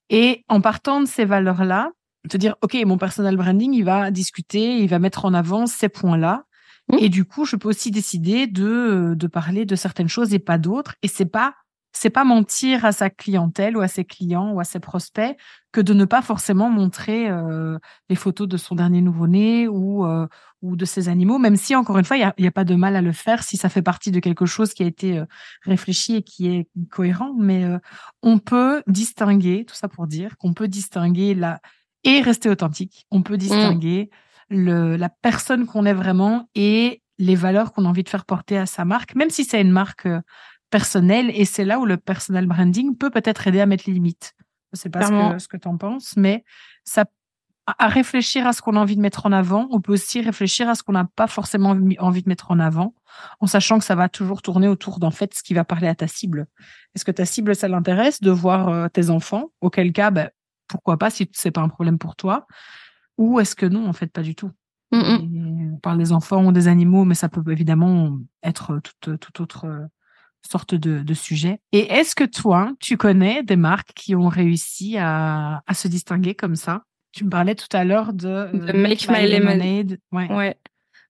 Et en partant de ces valeurs-là, te dire, OK, mon personal branding, il va discuter, il va mettre en avant ces points-là. Mmh. Et du coup, je peux aussi décider de, de parler de certaines choses et pas d'autres. Et c'est pas c'est pas mentir à sa clientèle ou à ses clients ou à ses prospects que de ne pas forcément montrer euh, les photos de son dernier nouveau-né ou euh, ou de ses animaux, même si encore une fois il y a, pas de mal à le faire si ça fait partie de quelque chose qui a été euh, réfléchi et qui est cohérent. Mais on peut distinguer tout ça pour dire qu'on peut distinguer la et rester authentique. On peut mmh. distinguer le la personne qu'on est vraiment et les valeurs qu'on a envie de faire porter à sa marque, même si c'est une marque personnel et c'est là où le personal branding peut peut-être aider à mettre les limites. Je sais pas ce que, ce que tu en penses, mais ça à réfléchir à ce qu'on a envie de mettre en avant. On peut aussi réfléchir à ce qu'on n'a pas forcément envie de mettre en avant, en sachant que ça va toujours tourner autour d'en fait ce qui va parler à ta cible. Est-ce que ta cible, ça l'intéresse de voir euh, tes enfants? Auquel cas, ben, pourquoi pas si c'est pas un problème pour toi? Ou est-ce que non, en fait, pas du tout? On parle des enfants ou des animaux, mais ça peut évidemment être toute, toute autre sorte de, de sujet. Et est-ce que toi, tu connais des marques qui ont réussi à, à se distinguer comme ça? Tu me parlais tout à l'heure de, euh, Make, My, Lemonade. Ouais. Ouais.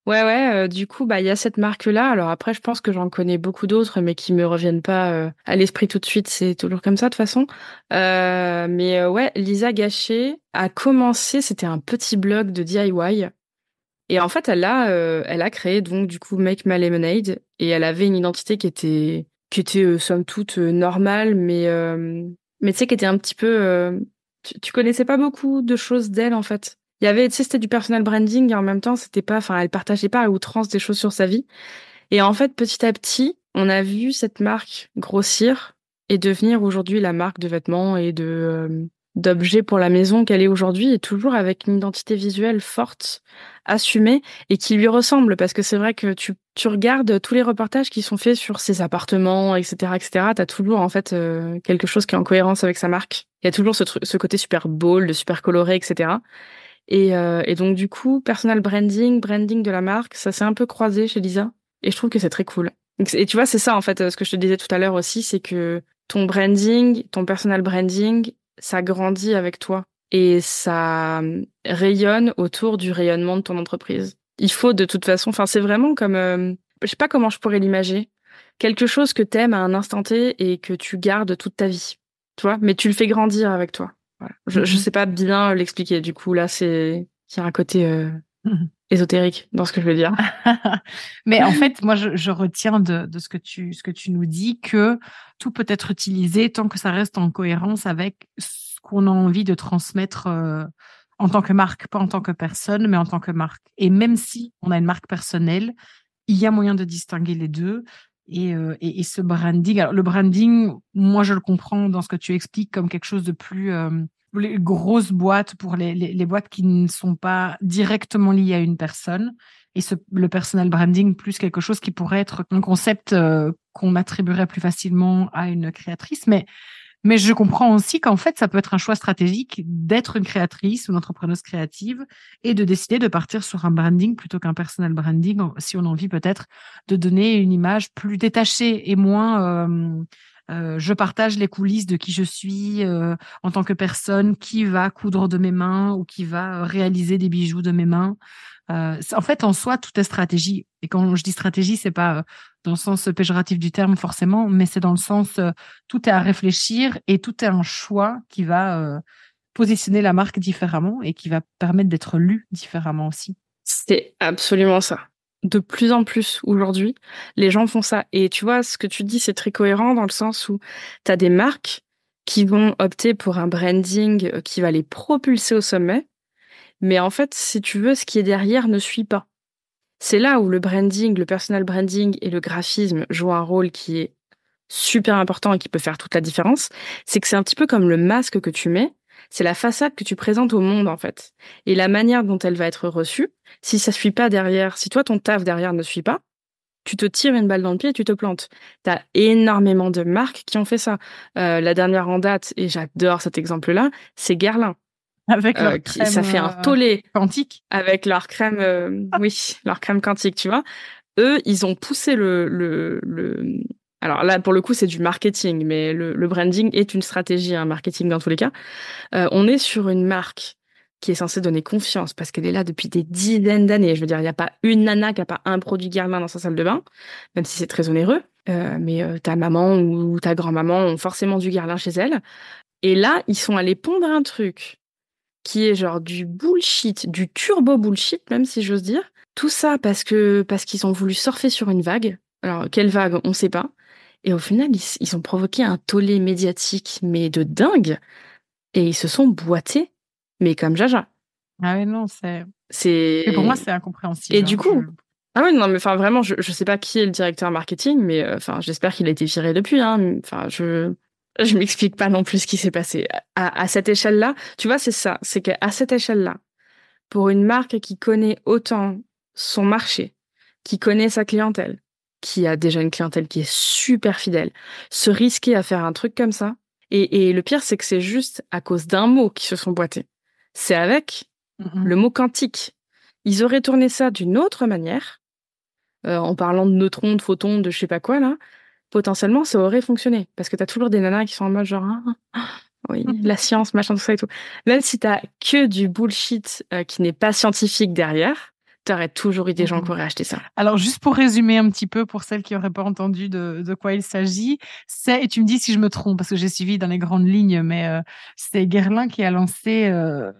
Ouais, euh, du coup, bah, il y a cette marque-là. Alors après, je pense que j'en connais beaucoup d'autres, mais qui me reviennent pas euh, à l'esprit tout de suite. C'est toujours comme ça, de toute façon. mais ouais, Lisa Gachet a commencé, c'était un petit blog de DIY. Et en fait, elle a, elle a créé donc du coup Make My Lemonade et elle avait une identité qui était, qui était somme toute normale, mais mais tu sais, qui était un petit peu tu, connaissais pas beaucoup de choses d'elle en fait. Il y avait, tu sais, c'était du personal branding et en même temps, c'était pas, enfin, elle partageait pas à outrance des choses sur sa vie. Et en fait, petit à petit, on a vu cette marque grossir et devenir aujourd'hui la marque de vêtements et de euh, d'objets pour la maison qu'elle est aujourd'hui et toujours avec une identité visuelle forte, assumée et qui lui ressemble parce que c'est vrai que tu, tu regardes tous les reportages qui sont faits sur ses appartements, etc., etc. T'as toujours en fait euh, quelque chose qui est en cohérence avec sa marque. Il y a toujours ce, ce côté super bold, super coloré, etc. Et, euh, et donc du coup, personal branding, branding de la marque, ça s'est un peu croisé chez Lisa et je trouve que c'est très cool. Et tu vois, c'est ça en fait, ce que je te disais tout à l'heure aussi, c'est que ton branding, ton personal branding, ça grandit avec toi et ça hum, rayonne autour du rayonnement de ton entreprise. Il faut de toute façon, enfin c'est vraiment comme, euh, je sais pas comment je pourrais l'imager, quelque chose que t'aimes à un instant T et que tu gardes toute ta vie, tu vois, mais tu le fais grandir avec toi. Je, je mhm. sais pas bien l'expliquer. Du coup là, c'est il y a un côté euh, mhm. Ésotérique dans ce que je veux dire. [LAUGHS] mais en fait, moi, je, retiens de, ce que tu ce nous dis que tout peut être utilisé tant que ça reste en cohérence avec qu'on a envie de transmettre euh, en tant que marque, pas en tant que personne, mais en tant que marque. Et même si on a une marque personnelle, il y a moyen de distinguer les deux. Et, euh, ce branding, alors le branding, moi je le comprends dans ce que tu expliques comme quelque chose de plus euh, les grosses boîtes pour les, les, boîtes qui ne sont pas directement liées à une personne. Et ce, le personal branding plus quelque chose qui pourrait être un concept qu'on attribuerait plus facilement à une créatrice. Mais mais je comprends aussi qu'en fait, ça peut être un choix stratégique d'être une créatrice ou une entrepreneuse créative et de décider de partir sur un branding plutôt qu'un personal branding si on a envie peut-être de donner une image plus détachée et moins euh, euh, je partage les coulisses de qui je suis euh, en tant que personne, qui va coudre de mes mains ou qui va réaliser des bijoux de mes mains. Euh, en fait, en soi, tout est stratégie. Et quand je dis stratégie, c'est pas euh, dans le sens péjoratif du terme forcément, mais c'est dans le sens euh, tout est à réfléchir et tout est un choix qui va positionner la marque différemment et qui va permettre d'être lu différemment aussi. C'est absolument ça. De plus en plus aujourd'hui, les gens font ça. Et tu vois, ce que tu dis, c'est très cohérent dans le sens où tu as des marques qui vont opter pour un branding qui va les propulser au sommet mais en fait, si tu veux, ce qui est derrière ne suit pas. C'est là où le branding, le personal branding et le graphisme jouent un rôle qui est super important et qui peut faire toute la différence. C'est que c'est un petit peu comme le masque que tu mets. C'est la façade que tu présentes au monde, en fait. Et la manière dont elle va être reçue, si ça suit pas derrière, si toi ton taf derrière ne suit pas, tu te tires une balle dans le pied et tu te plantes. T'as énormément de marques qui ont fait ça. Euh, la dernière en date, et j'adore cet exemple-là, c'est Guerlain. Avec leur euh, crème, ça fait un euh, tollé quantique. Avec leur crème, euh, [LAUGHS] oui, leur crème quantique, tu vois. Eux, ils ont poussé le, le, le... Alors là, pour le coup, c'est du marketing, mais le, branding est une stratégie, un marketing dans tous les cas. on est sur une marque qui est censée donner confiance parce qu'elle est là depuis des dizaines d'années. Je veux dire, il n'y a pas une nana qui a pas un produit Guerlain dans sa salle de bain, même si c'est très onéreux. Euh, mais ta maman ou ta grand-maman ont forcément du Guerlain chez elle. Et là, ils sont allés pondre un truc qui est genre du bullshit, du turbo bullshit, même si j'ose dire. Tout ça parce que parce qu'ils ont voulu surfer sur une vague. Alors quelle vague, on sait pas. Et au final, ils, ont provoqué un tollé médiatique, mais de dingue. Et ils se sont boités, mais comme Jaja. Ah oui, non, c'est. C'est. pour moi, c'est incompréhensible. Et du hein, coup. Ah oui, non, mais enfin vraiment, je, je sais pas qui est le directeur marketing, mais euh, enfin, j'espère qu'il a été viré depuis. Hein. Enfin, je Je m'explique pas non plus ce qui s'est passé. À, à cette échelle-là, tu vois, c'est ça. C'est qu'à cette échelle-là, pour une marque qui connaît autant son marché, qui connaît sa clientèle, qui a déjà une clientèle qui est super fidèle, se risquer à faire un truc comme ça. Et, le pire, c'est que c'est juste à cause d'un mot qui se sont boités. C'est avec le mot quantique. Ils auraient tourné ça d'une autre manière, euh, en parlant de neutrons, de photons, de je sais pas quoi, là. Potentiellement, ça aurait fonctionné. Parce que t'as toujours des nanas qui sont en mode genre, ah, ah, oui, la science, machin, tout ça et tout. Même si t'as que du bullshit euh, qui n'est pas scientifique derrière, t'aurais toujours eu des gens qui auraient acheté ça. Alors, juste pour résumer un petit peu, pour celles qui n'auraient pas entendu de, de quoi il s'agit, c'est, et tu me dis si je me trompe, parce que j'ai suivi dans les grandes lignes, mais euh, c'est Guerlain qui a lancé euh,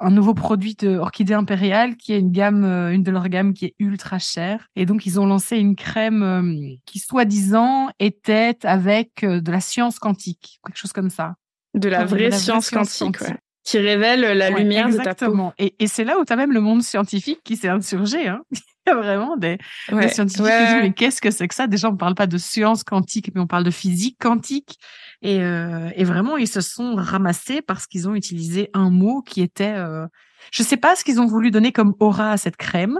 un nouveau produit de Orchidée Impériale, qui est une gamme, euh, une de leurs gammes qui est ultra chère. Et donc, ils ont lancé une crème qui, soi-disant, était avec de la science quantique, quelque chose comme ça. De la, vraie, science, quantique, qui révèle la lumière de ta peau. Et, et c'est là où tu as même le monde scientifique qui s'est insurgé. Hein. [LAUGHS] Il y a vraiment des, scientifiques qui disent mais qu'est-ce que c'est que ça? Déjà, on ne parle pas de science quantique, mais on parle de physique quantique. Et, euh, et vraiment, ils se sont ramassés parce qu'ils ont utilisé un mot qui était... Euh... Je sais pas ce qu'ils ont voulu donner comme aura à cette crème,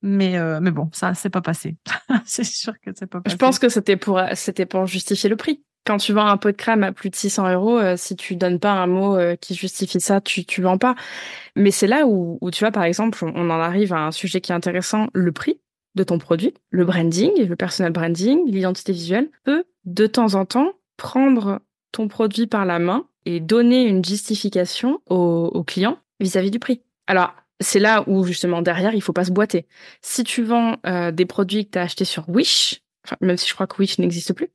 mais euh, mais bon, ça c'est pas passé. [LAUGHS] c'est sûr que c'est pas passé. Je pense que c'était pour c'était pour justifier le prix quand tu vends un pot de crème à plus de 600 euros, euh, si tu donnes pas un mot euh, qui justifie ça, tu tu vends pas. Mais c'est là où, où tu vois, par exemple, on, en arrive à un sujet qui est intéressant, le prix de ton produit, le branding, le personal branding, l'identité visuelle peut de temps en temps prendre ton produit par la main et donner une justification au, client vis-à-vis du prix. Alors, c'est là où justement derrière, il faut pas se boiter. Si tu vends euh, des produits que tu as achetés sur Wish, même si je crois que Wish n'existe plus,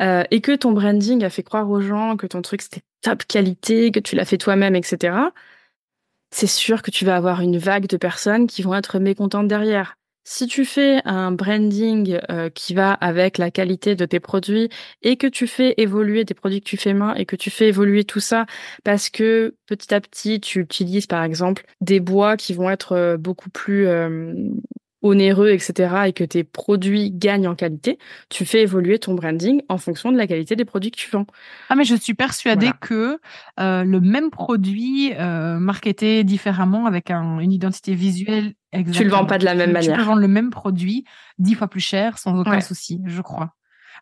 euh, et que ton branding a fait croire aux gens que ton truc c'était top qualité, que tu l'as fait toi-même, etc., c'est sûr que tu vas avoir une vague de personnes qui vont être mécontentes derrière. Si tu fais un branding euh, qui va avec la qualité de tes produits et que tu fais évoluer tes produits que tu fais main et que tu fais évoluer tout ça parce que petit à petit tu utilises par exemple des bois qui vont être euh, beaucoup plus onéreux, etc., et que tes produits gagnent en qualité, tu fais évoluer ton branding en fonction de la qualité des produits que tu vends. Ah, mais je suis persuadée que euh, le même produit euh, marketé différemment avec un, une identité visuelle exactement. Tu le vends pas de la même manière. Tu peux vendre le même produit dix fois plus cher sans aucun souci, je crois.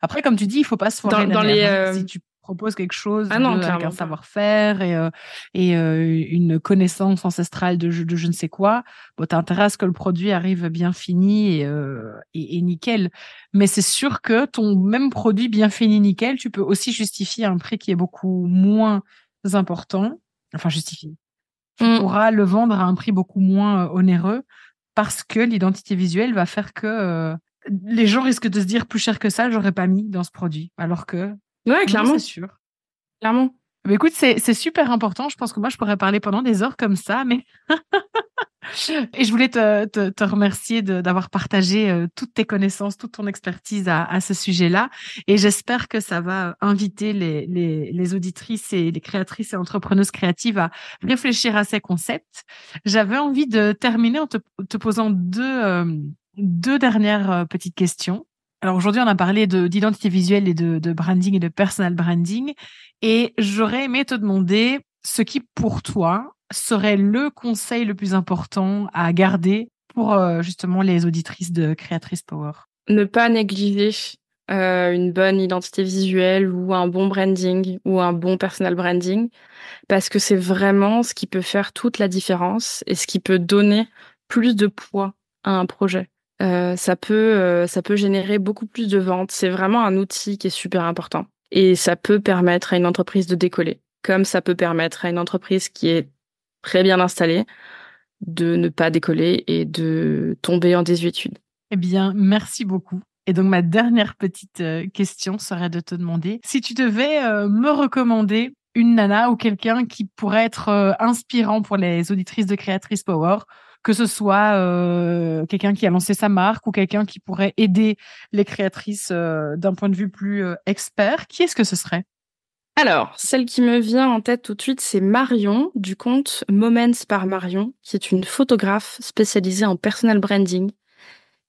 Après, comme tu dis, il faut pas se foirer dans, dans les, hein. euh, Si tu propose quelque chose ah avec un savoir-faire et, euh, et euh, une connaissance ancestrale de, de, je ne sais quoi, bon, t'as intérêt à ce que le produit arrive bien fini et, euh, et, nickel. Mais c'est sûr que ton même produit bien fini, nickel, tu peux aussi justifier un prix qui est beaucoup moins important. Enfin, justifier. Tu mmh. pourras le vendre à un prix beaucoup moins onéreux parce que l'identité visuelle va faire que les gens risquent de se dire plus cher que ça, j'aurais pas mis dans ce produit. Alors que Ouais, clairement. C'est sûr. Clairement. Mais écoute, c'est super important. Je pense que moi, je pourrais parler pendant des heures comme ça, mais. [LAUGHS] Et je voulais te, te, te remercier d'avoir partagé euh, toutes tes connaissances, toute ton expertise à, à ce sujet-là. Et j'espère que ça va inviter les, les, les, auditrices et les créatrices et entrepreneuses créatives à réfléchir à ces concepts. J'avais envie de terminer en te, te posant deux, euh, deux dernières euh, petites questions. Alors aujourd'hui, on a parlé d'identité visuelle et de, branding et de personal branding. Et j'aurais aimé te demander ce qui, pour toi, serait le conseil le plus important à garder pour euh, justement les auditrices de Créatrice Power? Ne pas négliger euh, une bonne identité visuelle ou un bon branding ou un bon personal branding parce que c'est vraiment ce qui peut faire toute la différence et ce qui peut donner plus de poids à un projet. Euh, ça peut euh, ça peut générer beaucoup plus de ventes. C'est vraiment un outil qui est super important et ça peut permettre à une entreprise de décoller, comme ça peut permettre à une entreprise qui est très bien installée de ne pas décoller et de tomber en désuétude. Eh bien, merci beaucoup. Et donc ma dernière petite euh, question serait de te demander si tu devais me recommander une nana ou quelqu'un qui pourrait être inspirant pour les auditrices de Créatrice Power que ce soit euh, quelqu'un qui a lancé sa marque ou quelqu'un qui pourrait aider les créatrices euh, d'un point de vue plus euh, expert, qui est-ce que ce serait? Alors, celle qui me vient en tête tout de suite, c'est Marion du compte Moments par Marion, qui est une photographe spécialisée en personal branding,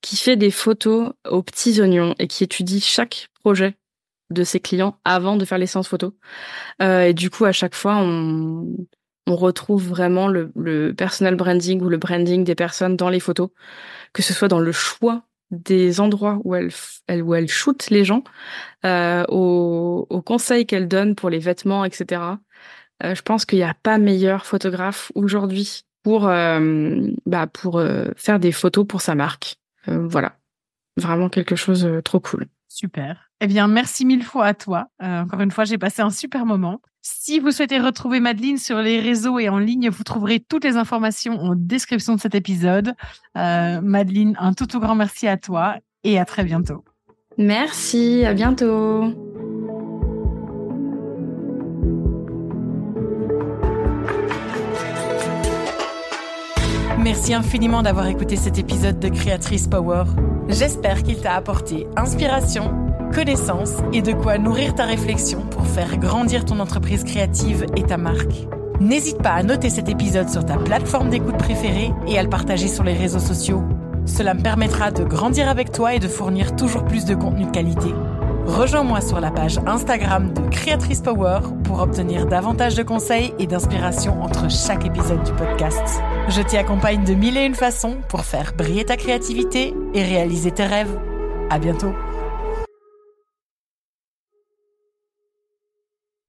qui fait des photos aux petits oignons et qui étudie chaque projet de ses clients avant de faire les séances photos. Euh, et du coup, à chaque fois, on, on retrouve vraiment le, le personal branding ou le branding des personnes dans les photos, que ce soit dans le choix des endroits où elle, elle où elle shoot les gens, euh, aux, aux conseils qu'elle donne pour les vêtements, etc. Euh, je pense qu'il n'y a pas meilleur photographe aujourd'hui pour euh, bah, pour euh, faire des photos pour sa marque. Euh, voilà, vraiment quelque chose de trop cool. Super. Eh bien, merci mille fois à toi. encore une fois, j'ai passé un super moment. Si vous souhaitez retrouver Madeleine sur les réseaux et en ligne, vous trouverez toutes les informations en description de cet épisode. Euh, Madeleine, un tout, tout grand merci à toi et à très bientôt. Merci, à bientôt. Merci infiniment d'avoir écouté cet épisode de Créatrice Power. J'espère qu'il t'a apporté inspiration, connaissance et de quoi nourrir ta réflexion pour faire grandir ton entreprise créative et ta marque. N'hésite pas à noter cet épisode sur ta plateforme d'écoute préférée et à le partager sur les réseaux sociaux. Cela me permettra de grandir avec toi et de fournir toujours plus de contenu de qualité. Rejoins-moi sur la page Instagram de Créatrice Power pour obtenir davantage de conseils et d'inspiration entre chaque épisode du podcast. Je t'y accompagne de mille et une façons pour faire briller ta créativité et réaliser tes rêves. À bientôt!